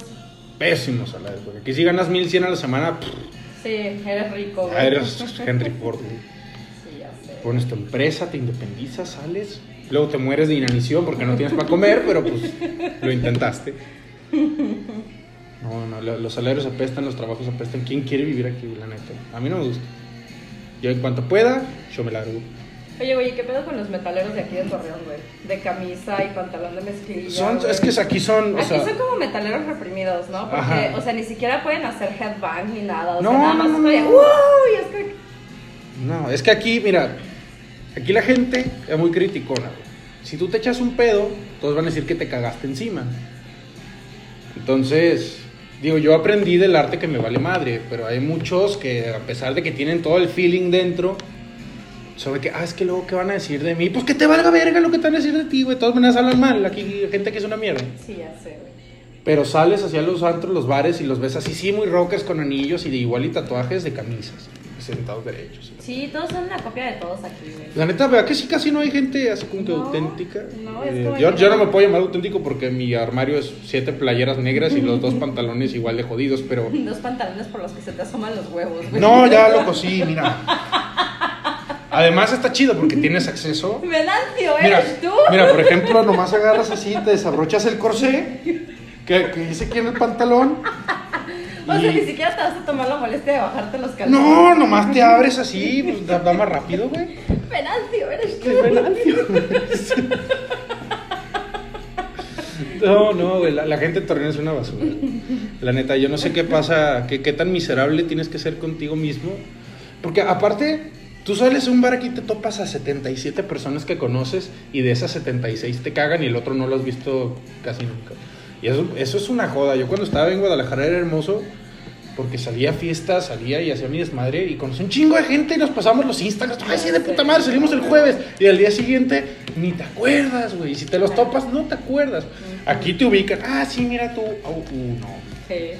Pésimo salario, porque aquí si ganas 1100 a la semana, pff, Sí, eres rico, güey. ya eres Henry Ford, güey. Sí, ya sé. Pones tu empresa, te independizas, sales. Luego te mueres de inanición porque no tienes para comer, pero pues lo intentaste. [laughs] No, no, lo- los salarios apestan, los trabajos apestan. ¿Quién quiere vivir aquí, la neta? A mí no me gusta. Yo en cuanto pueda, yo me largo. Oye, güey, ¿qué pedo con los metaleros de aquí de Torreón, güey? De camisa y pantalón de mezclilla. Son, güey. es que aquí son, o Aquí sea, son como metaleros reprimidos, ¿no? Porque, Ajá. o sea, ni siquiera pueden hacer headbang ni nada. O No, sea, nada más no, no. "Uy", es que... no, es que aquí, mira, aquí la gente es muy criticona. güey. Si tú te echas un pedo, todos van a decir que te cagaste encima. Entonces, digo, yo aprendí del arte que me vale madre, pero hay muchos que a pesar de que tienen todo el feeling dentro, sobre que, ah, es que luego, ¿qué van a decir de mí? Pues que te valga verga lo que te van a decir de ti, güey. De todas maneras hablan mal, aquí hay gente que es una mierda. Sí, ya sé, güey. Pero sales hacia los antros, los bares y los ves así, sí, muy rockers con anillos y de igual y tatuajes de camisas, sentados derechos. Sí, todos son una copia de todos aquí, güey. La neta, vea que sí casi no hay gente así como que No, auténtica. no, es Eh, yo, no. me puedo llamar auténtico porque mi armario es siete playeras negras y los dos [laughs] pantalones igual de jodidos, pero... [laughs] Dos pantalones por los que se te asoman los huevos, güey. No, ya [laughs] loco, sí, mira. Además está chido porque tienes acceso. [laughs] Venancio, Mira, ¿eres tú? mira, por ejemplo, nomás agarras así, te desabrochas el corsé, que, que dice aquí en el pantalón. O sea, ni siquiera te vas a tomar la molestia de bajarte los calzones. No, nomás te abres así, pues da, da más rápido, güey. Venancio, eres tú. Venancio. No, no, güey, la, la gente de Torreón es una basura. La neta, yo no sé qué pasa, qué, qué tan miserable tienes que ser contigo mismo. Porque aparte, tú sales a un bar aquí y te topas a 77 personas que conoces y de esas 76 te cagan y el otro no lo has visto casi nunca. Y eso, eso es una joda. Yo cuando estaba en Guadalajara era hermoso porque salía a fiestas, salía y hacía mi desmadre y conocí un chingo de gente y nos pasamos los Instagrams. Ay, sí, de puta madre, salimos el jueves. Y al día siguiente ni te acuerdas, güey. Si te los topas, no te acuerdas. Aquí te ubican. Ah, sí, mira tú. Uh, no. Sí.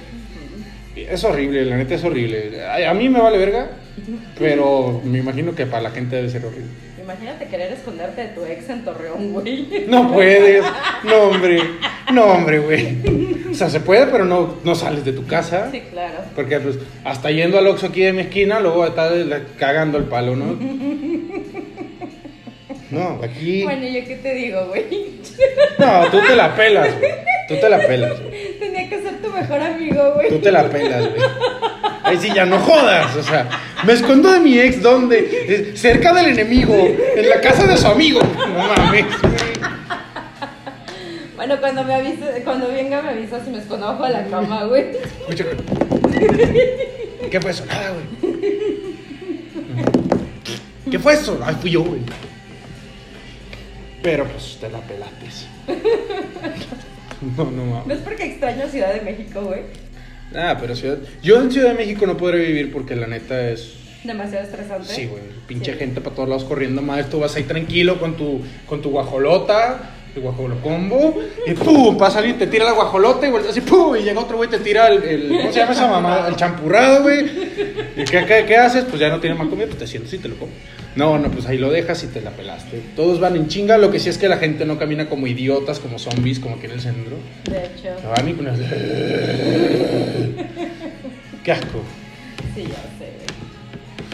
Es horrible, la neta es horrible. A, a mí me vale verga, pero me imagino que para la gente debe ser horrible. Imagínate querer esconderte de tu ex en Torreón, güey. No puedes. No, hombre. No, hombre, güey. O sea, se puede, pero no, no sales de tu casa. Sí, claro. Porque pues hasta yendo al Oxxo aquí de mi esquina, luego está cagando el palo, ¿no? No, aquí. Bueno, ¿yo qué te digo, güey? No, tú te la pelas, güey. Tú te la pelas, güey. Tenía que ser tu mejor amigo, güey. Tú te la pelas, güey. Ahí sí, ya no jodas. O sea, me escondo de mi ex, ¿dónde? Cerca del enemigo, en la casa de su amigo. No mames, güey. Bueno, cuando me avise, cuando venga me avisas si me escondo abajo de la cama, güey. Escucha. ¿Qué fue eso? Nada, güey. ¿Qué fue eso? Ay, fui yo, güey. Pero pues te la pelates. [laughs] No, no mames. ¿No es porque extraño Ciudad de México, güey? Ah, pero Ciudad... Yo en Ciudad de México no podré vivir porque la neta es... Demasiado estresante. Sí, güey. Pinche Sí. gente para todos lados corriendo mal. Tú vas ahí tranquilo con tu, con tu guajolota, el guajolocombo, y pum, pasa alguien, te tira la guajolota y vuelves así, pum, y llega otro güey, te tira el, el- ¿cómo se llama esa mamá? El champurrado, güey. ¿Y qué, qué, qué haces? Pues ya no tiene más comida, pues te sientas y te lo comes. No, no, pues ahí lo dejas y te la pelaste. Todos van en chinga, lo que sí es que la gente no camina como idiotas, como zombies, como aquí en el centro. De hecho, van y con el... [laughs] Qué asco. sí, ya sé.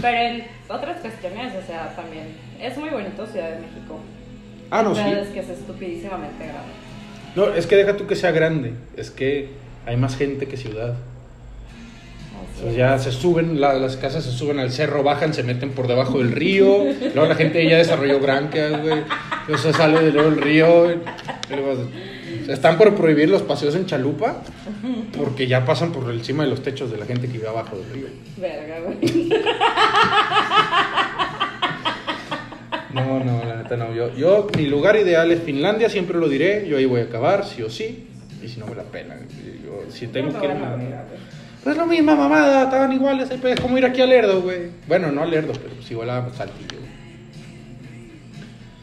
Pero en otras cuestiones, o sea, también es muy bonito Ciudad de México. Ah, no, sí. Es que es estupidísimamente grande. No, es que deja tú que sea grande, es que hay más gente que ciudad. Así O sea, es. ya se suben, la- las casas se suben al cerro, bajan, se meten por debajo del río. Luego la gente ya desarrolló granjas, güey. O sea, sale de luego el río. sea, están por prohibir los paseos en chalupa porque ya pasan por encima de los techos de la gente que vive abajo del río. Verga, güey. No, no, la neta no. Yo, yo, mi lugar ideal es Finlandia, siempre lo diré. Yo ahí voy a acabar, sí o sí. Y si no me la pena. Yo, si tengo No que güey. Pues lo misma mamada, estaban iguales, es como ir aquí a Lerdo, güey. Bueno, no a Lerdo, pero pues igual a Saltillo.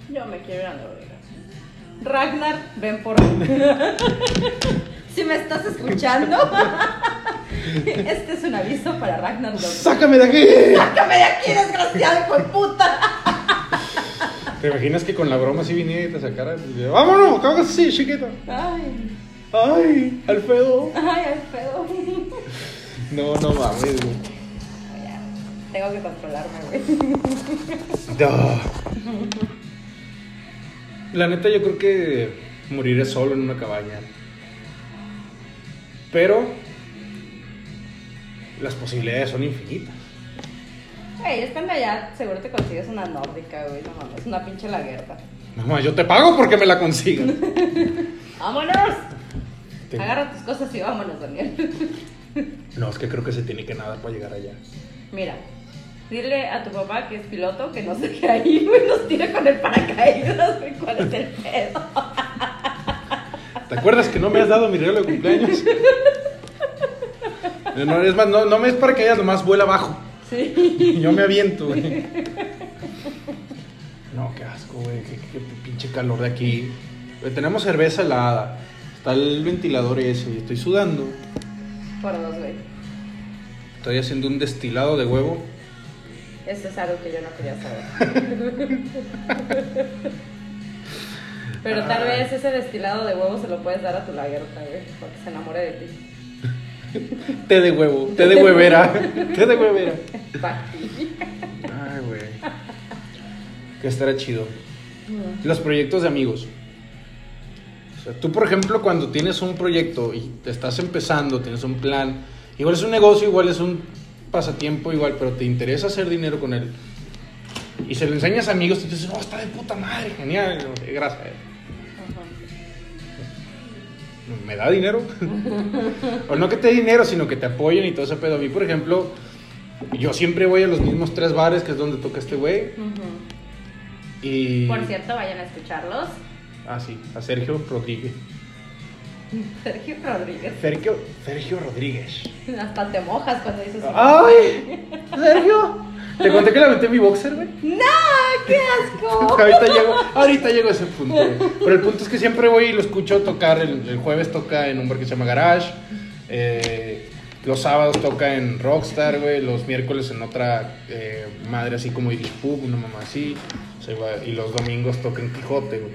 Yo me quiero ir a Noruega. Ragnar, ven por [laughs] Si me estás escuchando, [laughs] este es un aviso para Ragnar. ¡Sácame de aquí! ¡Sácame de aquí, desgraciado, hijo de puta! ¿Te imaginas que con la broma así viniera y te sacara? Y ¡Vámonos! ¿Cómo que así, chiquito? Ay, ¡Ay! ¡Alfredo! ay, Alfredo. No, no mames, Tengo que controlarme, güey. La neta, yo creo que moriré solo en una cabaña. Pero las posibilidades son infinitas. Güey, estando allá, seguro te consigues una nórdica, güey. No mames, una pinche laguerta. Mamá, yo te pago porque me la consigas. [laughs] ¡Vámonos! Te- Agarra tus cosas y vámonos, Daniel. [laughs] No, es que creo que se tiene que nadar para llegar allá. Mira, dile a tu papá que es piloto que no se quede ahí, güey, nos tira con el paracaídas, güey, ¿cuál es el pedo? ¿Te acuerdas que no me has dado mi regalo de cumpleaños? No, es más, no, no me es para que hayas nomás vuela abajo. Sí. Yo me aviento, güey. No, qué asco, güey. Qué, qué pinche calor de aquí. Güey, tenemos cerveza helada. Está el ventilador ese. y Estoy sudando. Por dos, güey. Estoy haciendo un destilado de huevo. Eso es algo que yo no quería saber. [laughs] Pero tal Ay. vez ese destilado de huevo se lo puedes dar a tu laguerta, güey, para que se enamore de ti. [laughs] Té de huevo. Té de huevera. [laughs] Té de huevera. Ay, güey. Que estará chido. Los proyectos de amigos. O sea, tú, por ejemplo, cuando tienes un proyecto y te estás empezando, tienes un plan, igual es un negocio, igual es un pasatiempo, igual, pero te interesa hacer dinero con él. Y se lo enseñas a amigos y te dices, oh, está de puta madre, genial. Gracias. ¿Me da dinero? [laughs] o no que te dé dinero, sino que te apoyen y todo ese pedo. A mí, por ejemplo, yo siempre voy a los mismos tres bares, que es donde toca este güey. Y... Por cierto, vayan a escucharlos. Ah, sí, a Sergio Rodríguez. Sergio Rodríguez. Sergio, Sergio Rodríguez. Hasta te mojas cuando dices ¡Ay! [laughs] ¿Sergio? ¿Te conté que le aventé mi boxer, güey? ¡No! ¡Qué asco! [laughs] ahorita llego, ahorita llego a ese punto. güey. Pero el punto es que siempre voy y lo escucho tocar. El, el jueves toca en un bar que se llama Garage. eh, los sábados toca en Rockstar, güey. Los miércoles en otra eh, madre así como Irish Pub, una mamá así. O sea, va- y los domingos toca en Quijote, güey.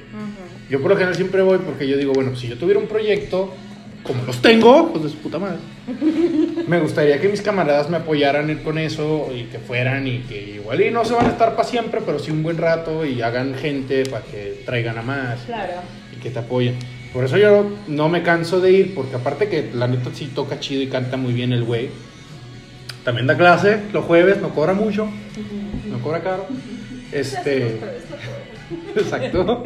Yo por lo general siempre voy porque yo digo, bueno, pues si yo tuviera un proyecto, como los tengo, pues de su puta madre. Me gustaría que mis camaradas me apoyaran con eso y que fueran y que igual y no se van a estar para siempre, pero sí un buen rato y hagan gente para que traigan a más Claro. y que te apoyen. Por eso yo no me canso de ir, porque aparte que la neta sí toca chido y canta muy bien el güey. También da clase los jueves, no cobra mucho, no cobra caro. Este, [laughs] [laughs] exacto.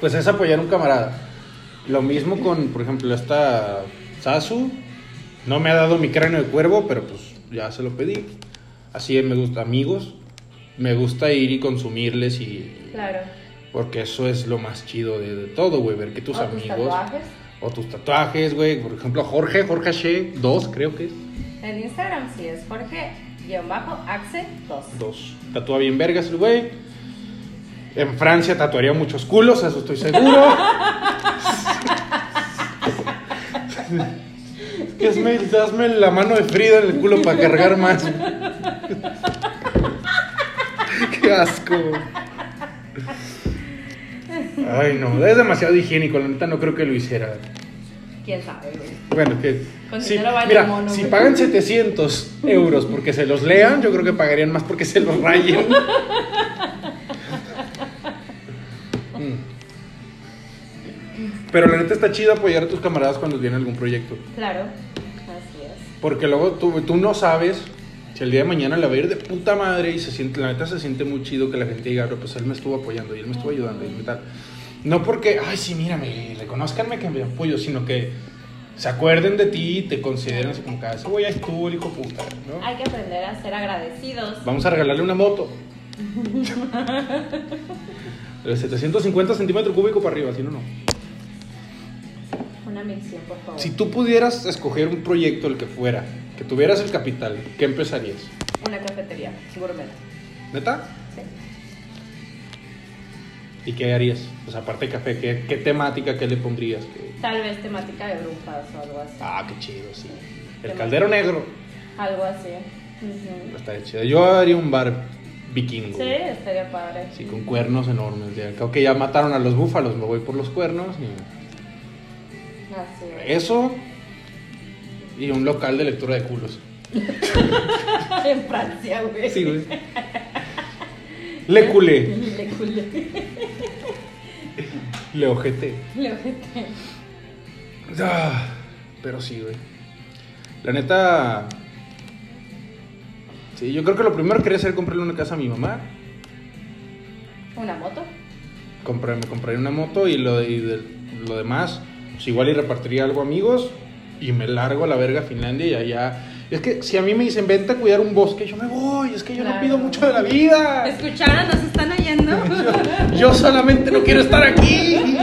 Pues es apoyar a un camarada. Lo mismo con, por ejemplo, esta Sasu. No me ha dado mi cráneo de cuervo, pero pues ya se lo pedí. Así me gusta, amigos. Me gusta ir y consumirles y... Claro. Porque eso es lo más chido de, de todo, güey. Ver que tus O amigos... tatuajes. O tus tatuajes, güey. Por ejemplo, Jorge, Jorge She, dos creo que es. En Instagram sí es Jorge, guion bajo, Axe 2. Dos. Tatúa bien vergas el güey. En Francia tatuaría muchos culos, eso estoy seguro. [laughs] que hazme, hazme la mano de Frida en el culo para cargar más. Qué asco. Ay, no, es demasiado higiénico, la neta no creo que lo hiciera. ¿Quién sabe, güey? Bueno, que si, vale mira, mono, si güey. pagan 700 euros porque se los lean, yo creo que pagarían más porque se los rayen. [laughs] Mm. Pero la neta está chido apoyar a tus camaradas cuando tienen algún proyecto. Claro, así es. Porque luego tú, tú no sabes si el día de mañana le va a ir de puta madre y se siente, la neta se siente muy chido que la gente diga, "Bro, pues él me estuvo apoyando y él me estuvo ayudando y tal. No porque, ay, sí, mírame, reconozcanme que me apoyo, sino que se acuerden de ti y te consideren así como que "Ah, ese güey ahí estuvo el hijo puta, ¿no? Hay que aprender a ser agradecidos. Vamos a regalarle una moto. [laughs] De 750 centímetros cúbicos para arriba, si no, no. Una 1100, por favor. Si tú pudieras escoger un proyecto, el que fuera, que tuvieras el capital, ¿qué empezarías? Una cafetería, gourmet. ¿Neta? Sí. ¿Y qué harías? Pues aparte de café, ¿qué, qué temática, qué le pondrías? ¿Qué- Tal vez temática de brujas o algo así. Ah, qué chido, sí. El caldero negro. Algo así. Ujú. Está chido. Yo haría un bar vikingo. Sí, estaría padre. Sí, con cuernos enormes. Que ya mataron a los búfalos, me voy por los cuernos. y- Así es. Eso y un local de lectura de culos. [laughs] en Francia, güey. Sí, güey. Le culé, Le culé. le ojete. Le ojete. Ah, pero sí, güey. La neta. Sí, yo creo que lo primero que quería hacer es comprarle una casa a mi mamá. Una moto. Compré, me compraría una moto y lo, y de- lo demás, pues igual y repartiría algo a amigos y me largo a la verga a Finlandia y allá. Es que si a mí me dicen vente a cuidar un bosque, yo me voy. Es que yo no pido mucho de la vida. ¿Escucharon? ¿Nos están oyendo? Yo, [laughs] yo solamente no quiero estar aquí. [laughs]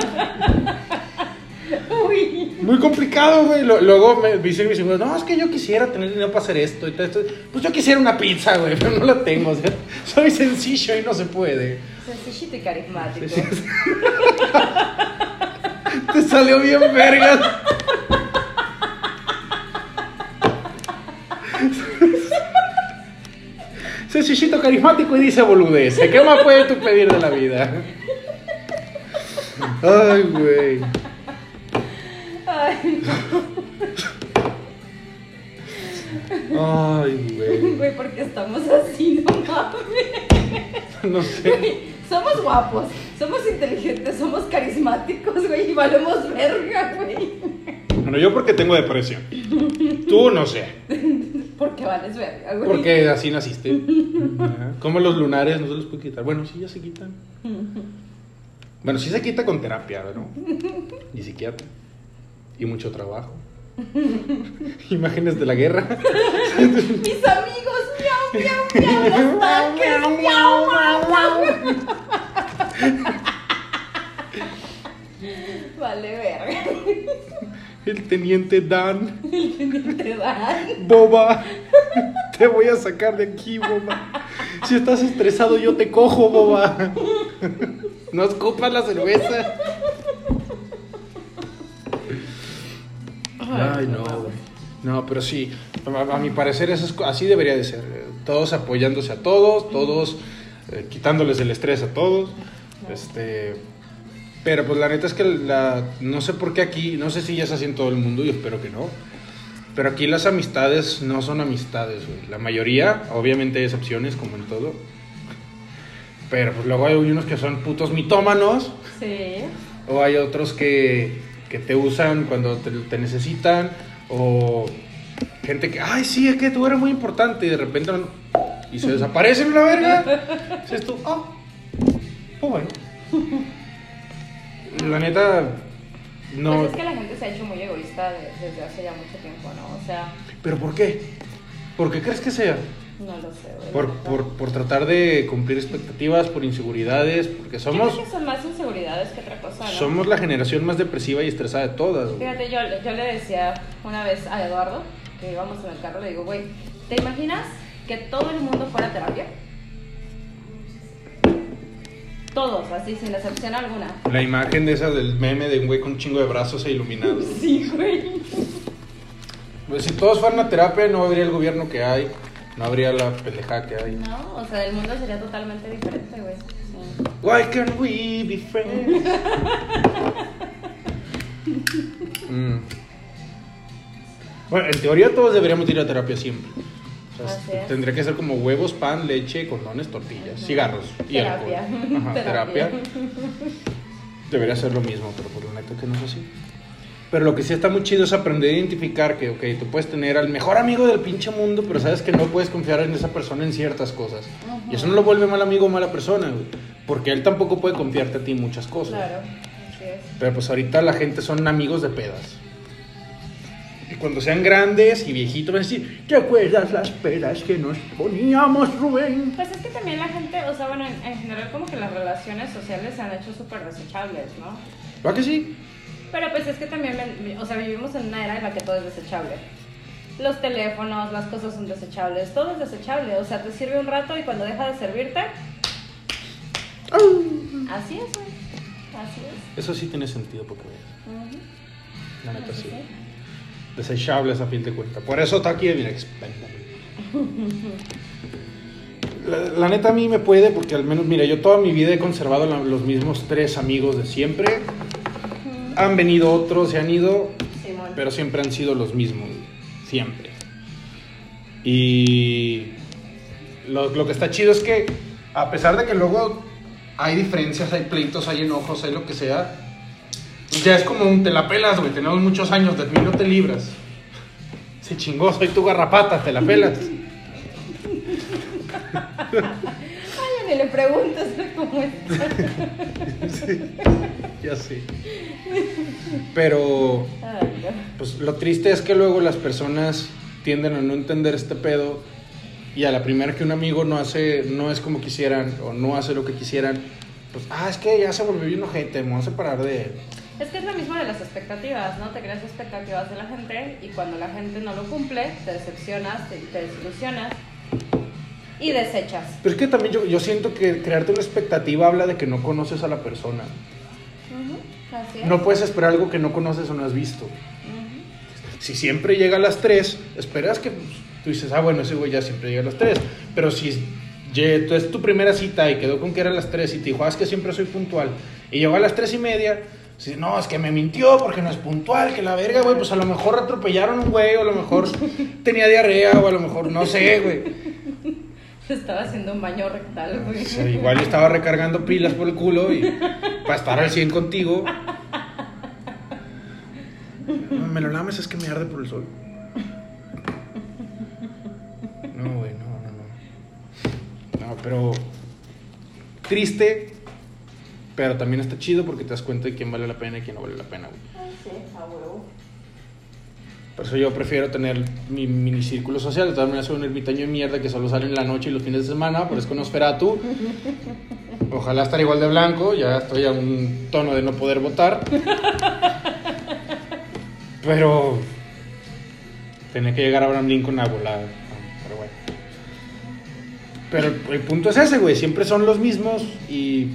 Uy. Muy complicado, güey. Luego me dicen mis hijos, no, es que yo quisiera tener dinero para hacer esto y todo esto. Pues yo quisiera una pizza, güey, pero no la tengo. O sea, soy sencillo y no se puede. Sencillito y carismático. [laughs] Te salió bien vergas. Sencillito, carismático y dice boludez. ¿Qué más puedes tú pedir de la vida? Ay, güey. Ay, Ay, güey. güey, porque estamos así, no mames. No sé. Somos guapos, somos inteligentes, somos carismáticos, güey, y valemos verga, güey. Bueno, yo porque tengo depresión. Tú no sé. Porque vales verga, güey. Porque así naciste. Como los lunares no se los puede quitar. Bueno, sí, ya se quitan. Bueno, sí se quita con terapia, ¿no? Y psiquiatra. Y mucho trabajo. [laughs] Imágenes de la guerra. Mis amigos, miau, miau, miau, los [laughs] tanques, miau, miau, miau. Vale verga. [laughs] El teniente Dan. Te dan. Boba. Te voy a sacar de aquí, boba. Si estás estresado, yo te cojo, boba. No escupas la cerveza. Ay, no, güey. No, pero sí, a, a mi parecer eso es así debería de ser. Todos apoyándose a todos, todos eh, quitándoles el estrés a todos. Este, Pero pues la neta es que la, no sé por qué aquí, no sé si ya es así en todo el mundo, y espero que no. Pero aquí las amistades no son amistades, güey. La mayoría, obviamente hay excepciones, como en todo. Pero pues luego hay unos que son putos mitómanos. Sí. O hay otros que, que te usan cuando te, te necesitan. O gente que, ay, sí, es que tú eres muy importante. Y de repente y se desaparecen la verga. [laughs] Dices tú, ah, pues bueno. La neta, no. Pues es que la gente se ha hecho muy egoísta de- desde hace ya mucho tiempo, ¿no? O sea, ¿Pero por qué? ¿Por qué crees que sea? no lo sé, güey. Por, por, por tratar de cumplir expectativas, por inseguridades, porque Yo somos, creo que son más inseguridades que otra cosa, ¿no? somos la generación más depresiva y estresada de todas. güey. Fíjate, yo, yo le decía una vez a Eduardo, que íbamos en el carro, le digo, güey, ¿te imaginas que todo el mundo fuera a terapia? Todos, así, sin excepción alguna. La imagen de esa del meme de un güey con un chingo de brazos e iluminado. [laughs] Sí, güey. Pues si todos fueran a terapia, no habría el gobierno que hay, no habría la pendejada que hay. No, o sea, el mundo sería totalmente diferente, güey. Sí. Why can't we be friends? [laughs] Mm. Bueno, en teoría todos deberíamos ir a terapia siempre. O sea, tendría que ser como huevos, pan, leche, condones, tortillas, cigarros y Terapia. alcohol. [laughs] Ajá, terapia. Terapia. Debería ser lo mismo, pero por la neta que no es así. Pero lo que sí está muy chido es aprender a identificar que, ok, tú puedes tener al mejor amigo del pinche mundo, pero sabes que no puedes confiar en esa persona en ciertas cosas. Y eso no lo vuelve mal amigo o mala persona, güey. Porque él tampoco puede confiarte a ti en muchas cosas. Claro, así es. Pero pues ahorita la gente son amigos de pedas. Cuando sean grandes y viejitos van a decir, ¿te acuerdas las pedas que nos poníamos, Rubén? Pues es que también la gente, o sea, bueno, en, en general como que las relaciones sociales se han hecho súper desechables, ¿no? ¿Va que sí? Pero pues es que también, o sea, vivimos en una era en la que todo es desechable. Los teléfonos, las cosas son desechables, todo es desechable. O sea, te sirve un rato y cuando deja de servirte, así es, güey. Así es. Eso sí tiene sentido porque veas. La neta Así sí. Es. Desechables a fin de cuentas. Por eso está aquí mira, expendable. [laughs] La, la neta a mí me puede porque al menos, mira, yo toda mi vida he conservado la- los mismos tres amigos de siempre. Han venido otros, se han ido, pero siempre han sido los mismos, siempre. Y lo, lo que está chido es que, a pesar de que luego hay diferencias, hay pleitos, hay enojos, hay lo que sea, ya es como un te la pelas, güey. Tenemos muchos años, de mí no te libras. Se chingó, soy tu garrapata, te la pelas. Ay, ni le preguntas cómo está. Ya sé. Pero, pues lo triste es que luego las personas tienden a no entender este pedo y a la primera que un amigo no hace, no es como quisieran o no hace lo que quisieran, pues, ah, es que ya se volvió bien ojete, me voy a separar de él. Es que es lo mismo de las expectativas, ¿no? Te creas expectativas de la gente y cuando la gente no lo cumple, te decepcionas, te, te desilusionas y desechas. Pero es que también yo, yo siento que crearte una expectativa habla de que no conoces a la persona. Así es. No puedes esperar algo que no conoces o no has visto. Si siempre llega a las 3, esperas que pues, tú dices, ah, bueno, ese güey ya siempre llega a las 3. Pero si es tu primera cita y quedó con que era a las 3 y te dijo, ah, es que siempre soy puntual, y llegó a las 3 y media, dices, no, es que me mintió porque no es puntual, que la verga, güey, pues a lo mejor atropellaron a un güey, o a lo mejor [laughs] tenía diarrea, o a lo mejor, no sé, güey. Estaba haciendo un baño rectal, güey. O sea, igual estaba recargando pilas por el culo y para estar al 100 contigo. No, me lo lames, es que me arde por el sol. No, güey, no, no, no. No, pero triste, pero también está chido porque te das cuenta de quién vale la pena y quién no vale la pena, güey. Sí. Por eso yo prefiero tener mi mini círculo social. De todas maneras, soy un ermitaño de mierda que solo sale en la noche y los fines de semana. Por eso Nosferatu. Ojalá estar igual de blanco. Ya estoy a un tono de no poder votar. Pero. Tenía que llegar a Abraham Lincoln a volar. Pero bueno. Pero el punto es ese, güey. Siempre son los mismos y.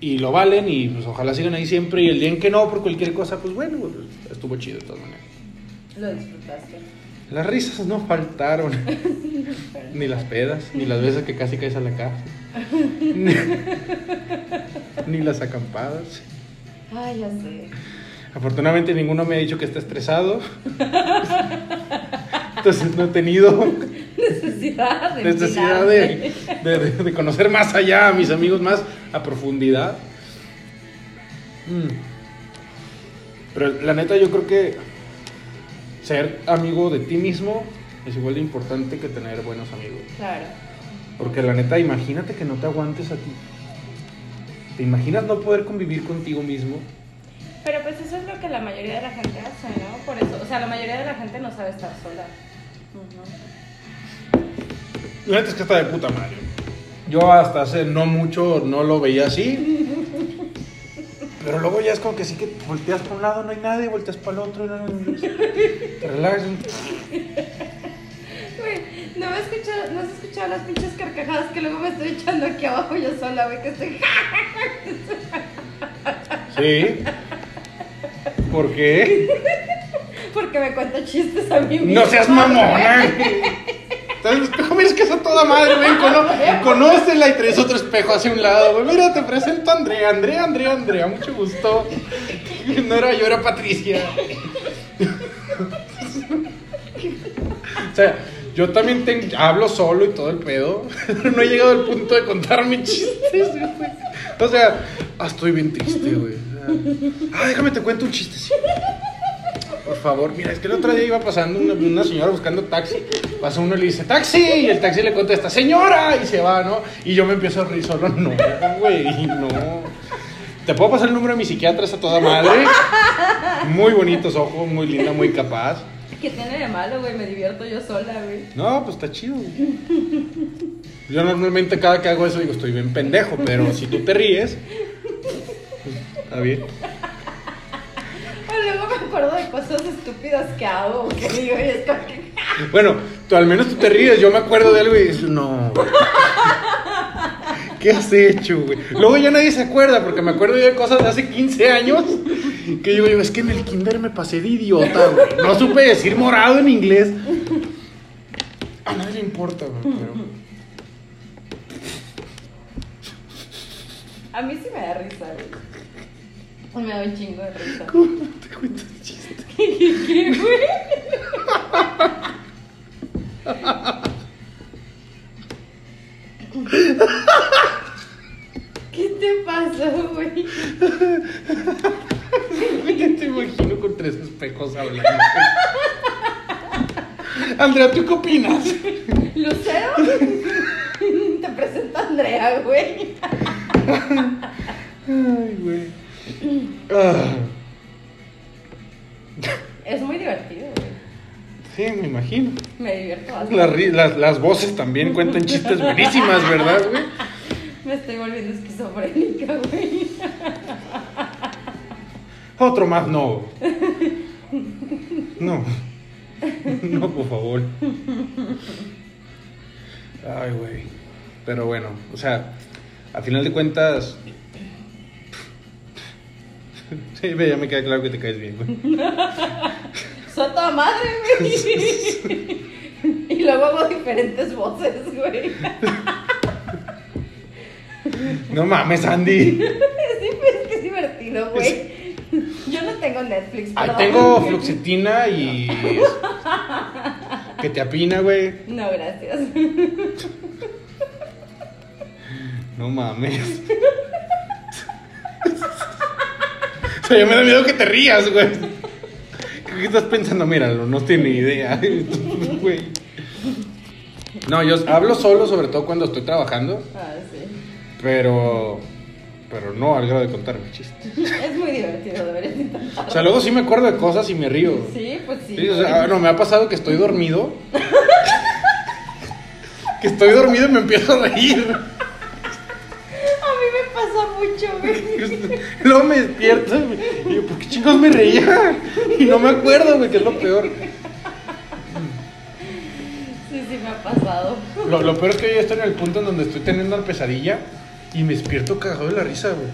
Y lo valen y pues ojalá sigan ahí siempre. Y el día en que no, por cualquier cosa, pues bueno, pues, estuvo chido de todas maneras. Lo disfrutaste. Las risas no faltaron. [laughs] ni las pedas, ni las veces que casi caes a la cárcel. ni, Ni las acampadas. Ay, ya sé. Afortunadamente ninguno me ha dicho que está estresado. Entonces no he tenido Necesidad de necesidad de, de- de- de conocer más allá a mis amigos más a profundidad. Mm. Pero la neta yo creo que ser amigo de ti mismo es igual de importante que tener buenos amigos. Claro. Porque la neta, imagínate que no te aguantes a ti. ¿Te imaginas no poder convivir contigo mismo? Pero pues eso es lo que la mayoría de la gente hace, ¿no? Por eso, o sea, la mayoría de la gente no sabe estar sola. Ujú. La neta es que está de puta madre. Yo hasta hace no mucho no lo veía así. Pero luego ya es como que sí que volteas para un lado, no hay nadie, volteas para el otro, no, te relajas. Güey, no me he escuchado, no has escuchado las pinches carcajadas que luego me estoy echando aquí abajo yo sola, güey, que estoy... Sí. ¿Por qué? [laughs] Porque me cuento chistes a mí misma. No seas mamona. [laughs] El espejo, mira, es que es a toda madre, ven, cono conócela y traes otro espejo hacia un lado, güey. Mira, te presento a Andrea, Andrea, Andrea, Andrea, mucho gusto. No era yo, era Patricia. O sea, yo también tengo- hablo solo y todo el pedo, pero no he llegado al punto de contar mis chistes, güey. O sea, ah, estoy bien triste, güey. Ah, déjame te cuento un chiste. Por favor, mira, es que el otro día iba pasando una, una señora buscando taxi. Pasa uno y le dice, taxi, y el taxi le contesta, señora, y se va, ¿no? Y yo me empiezo a reír solo, no, güey, no. ¿Te puedo pasar el número de mi psiquiatra? Está toda madre. Muy bonitos ojos, muy linda, muy capaz. ¿Qué tiene de malo, güey? Me divierto yo sola, güey. No, pues está chido. güey. Yo normalmente cada que hago eso digo, estoy bien pendejo, pero si tú te ríes, pues, está bien. Me acuerdo de cosas estúpidas que hago, que digo, y es como que... [laughs] Bueno, tú al menos tú te ríes, yo me acuerdo de algo y dices, no. güey. ¿Qué has hecho, güey? Luego ya nadie se acuerda, porque me acuerdo yo de cosas de hace 15 años que digo, yo, es que en el kinder me pasé de idiota, güey. No supe decir morado en inglés. A nadie le importa, güey, pero... A mí sí me da risa, güey. [laughs] Me da un chingo de risa. ¿Cómo te cuento el chiste? [laughs] ¿Qué, güey? ¿Qué te pasó, güey? Te imagino con tres espejos hablando. Andrea, ¿tú qué opinas? ¿Lucero? [laughs] Te presento a Andrea, güey. Las, las, las voces también cuentan chistes buenísimas, ¿verdad, güey? Me estoy volviendo esquizofrénica, güey. Otro más, no. No. No, por favor. Ay, güey. Pero bueno, o sea, a final de cuentas. Sí, ya me queda claro que te caes bien, güey. [laughs] Toda madre, güey. [laughs] [laughs] Y luego hago diferentes voces, güey. No mames, Andy. [laughs] Sí, pues, es que es divertido, güey. Yo no tengo Netflix, Ahí perdón. tengo fluoxetina y. Que te apina, güey. No, gracias. No mames. [laughs] O sea, ya me da miedo que te rías, güey. ¿Qué estás pensando? Míralo, no tiene idea. [laughs] No, yo hablo solo, sobre todo cuando estoy trabajando, Ah, sí. pero. Pero no al grado de contarme chistes. [laughs] Es muy divertido, deberías intentarlo. O sea, luego sí me acuerdo de cosas y me río. Sí, pues sí. Sí, o güey. sea, no, me ha pasado que estoy dormido. [laughs] que estoy dormido y me empiezo a reír. Mucho, güey. [laughs] Luego me despierto y yo, ¿por qué chicos me reía? Y no me acuerdo, güey, que es lo peor. Sí, sí, me ha pasado. Lo, lo peor es que yo ya estoy en el punto en donde estoy teniendo una pesadilla y me despierto cagado de la risa, güey.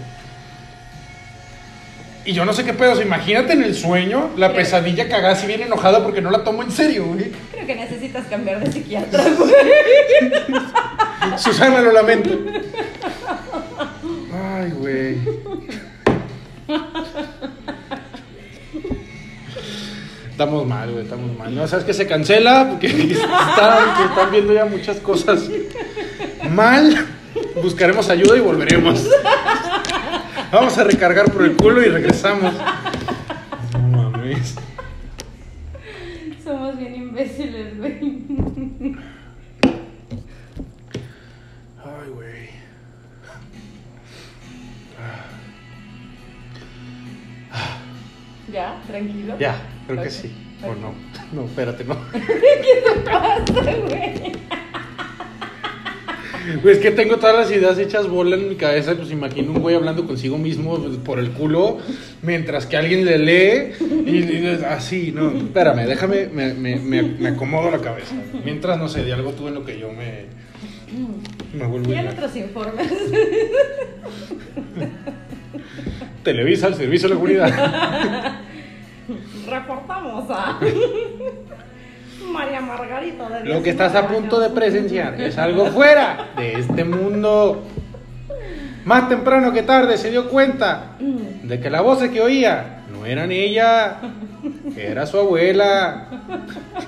Y yo no sé qué pedo, o sea, imagínate en el sueño la pesadilla cagada así bien enojada porque no la tomo en serio, güey. Creo que necesitas cambiar de psiquiatra, güey. Susana, lo lamento. Estamos mal, güey, estamos mal. No, sabes que se cancela porque [laughs] está- están viendo ya muchas cosas mal. Buscaremos ayuda y volveremos. Vamos a recargar por el culo y regresamos. Creo que sí. O no. [laughs] No, espérate, no. [laughs] ¿Qué te pasa, güey? Güey, es que tengo todas las ideas hechas bola en mi cabeza. Pues imagino un güey hablando consigo mismo pues, por el culo, mientras que alguien le lee y, y así, no. Espérame, déjame, me, me, me, me acomodo la cabeza. Mientras, no sé, de algo tú en lo que yo me, me vuelvo ya. otros informes. Televisa, el servicio de la comunidad. [laughs] [laughs] Reportamos a [laughs] María Margarita de Lo que estás a 19 punto de presenciar es algo fuera de este mundo. Más temprano que tarde se dio cuenta de que la voz que oía no eran ella, era su abuela. [laughs]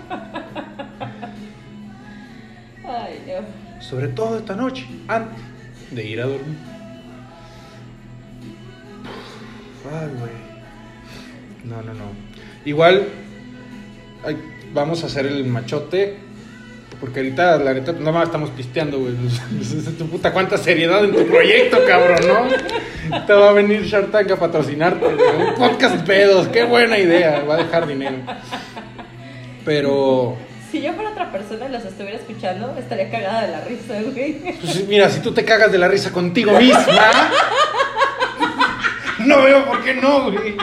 Ay, Dios. Sobre todo esta noche, antes de ir a dormir. Ay, güey. No, no, no. Igual, ay, vamos a hacer el machote. Porque ahorita, la neta, no más estamos pisteando, güey. Tu [laughs] puta, cuánta seriedad en tu proyecto, cabrón, ¿no? Te va a venir Shark Tank a patrocinarte. güey. Un podcast pedos, qué buena idea. Va a dejar dinero. Pero, Si yo fuera otra persona y los estuviera escuchando, estaría cagada de la risa, güey. pues, mira, si tú te cagas de la risa contigo misma, no veo por qué no, güey.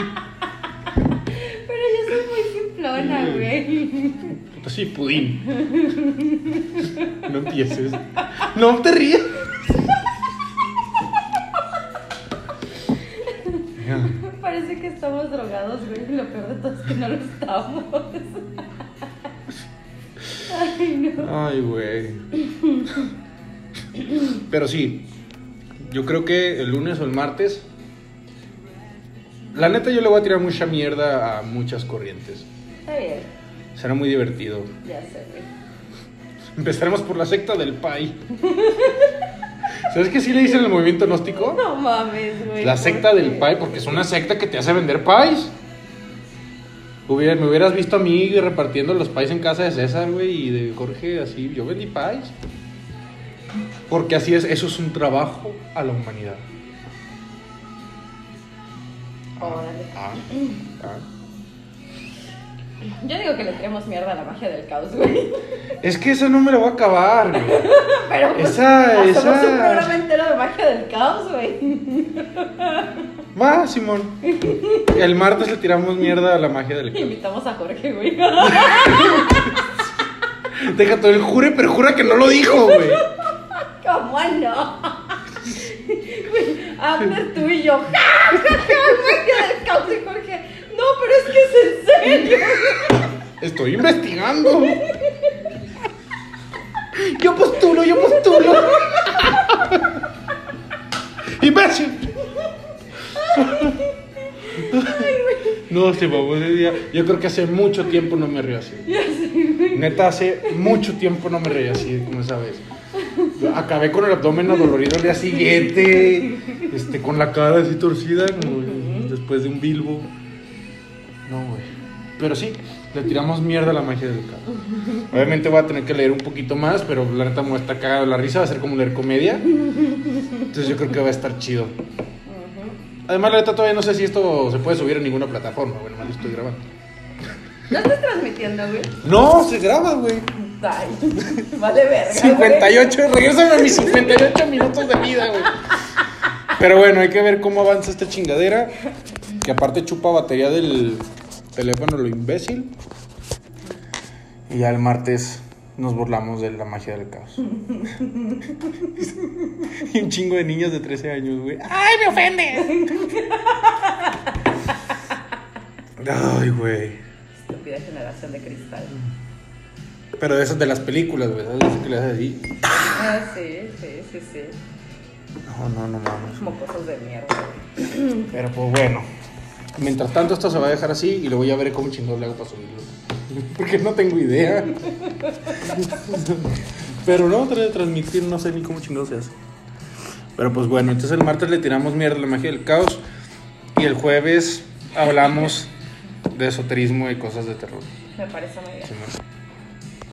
Pero yo soy muy simplona, güey. Sí, pudín. No empieces. No te ríes. Parece que estamos drogados, güey. Y lo peor de todo es que no lo estamos. Ay, no. Ay, güey. Pero sí, yo creo que el lunes o el martes. La neta, yo le voy a tirar mucha mierda a muchas corrientes. Está bien. Será muy divertido. Ya sé, güey. Empezaremos por la secta del Pai. ¿Sabes qué sí le dicen el movimiento gnóstico? No mames, güey. La ¿por secta del Pai, porque es una secta que te hace vender pies. Hubiera- me hubieras visto a mí repartiendo los pies en casa de César, güey, y de Jorge, así. Yo vendí pies. Porque así es, eso es un trabajo a la humanidad. Órale. Ah, ah. Yo digo que le tiremos mierda a la magia del caos, güey. Es que eso no me lo voy a acabar, güey. [laughs] Pero pues, Esa- esa- un programa entero de magia del caos, güey. [laughs] Va, Simón. El martes le tiramos mierda a la magia del [laughs] caos. Invitamos a Jorge, güey. Deja todo el jure, pero jura que no lo dijo, güey. ¿Cómo no? Güey, tú y yo. ¡Ja, ja, ja! Magia del caos y Jorge. No, pero es que es en serio. [laughs] Estoy investigando. Yo postulo, yo postulo. Imbécil. No, se mamó ese día. Yo creo que hace mucho tiempo no me río así. Neta, hace mucho tiempo no me reía así, como esa vez. Acabé con el abdomen adolorido el día siguiente, este, con la cara así torcida, como después de un bilbo. No, güey. Pero sí, le tiramos mierda a la magia del caos. Obviamente voy a tener que leer un poquito más, pero la neta me va a estar cagado de la risa, va a ser como leer comedia. Entonces yo creo que va a estar chido. Además, la neta todavía no sé si esto se puede subir a ninguna plataforma, bueno, más lo estoy grabando. ¿No estás transmitiendo, güey? No, se graba, güey. Ay, vale verga. güey. 58, regrésame a mis 58 minutos de vida, güey. Pero bueno, hay que ver cómo avanza esta chingadera. Que aparte chupa batería del teléfono, lo imbécil. Y ya el martes nos burlamos de la magia del caos. [laughs] y un chingo de niños de 13 años, güey. ¡Ay, me ofendes! Ay, güey. Estúpida generación de cristal. Pero de esas de las películas, güey. ¿Sabes? Que le haces así. Ah, sí, sí, sí, sí. No, no, no mames. Mocosos de mierda. Pero pues bueno. Mientras tanto esto se va a dejar así y luego ya veré cómo chingados le hago para subirlo. [laughs] Porque no tengo idea. Pero no, tra- transmitir no sé ni cómo chingados se hace. Pero pues bueno, entonces el martes le tiramos mierda a la magia del caos. Y el jueves hablamos de esoterismo y cosas de terror. Me parece muy bien. Simón.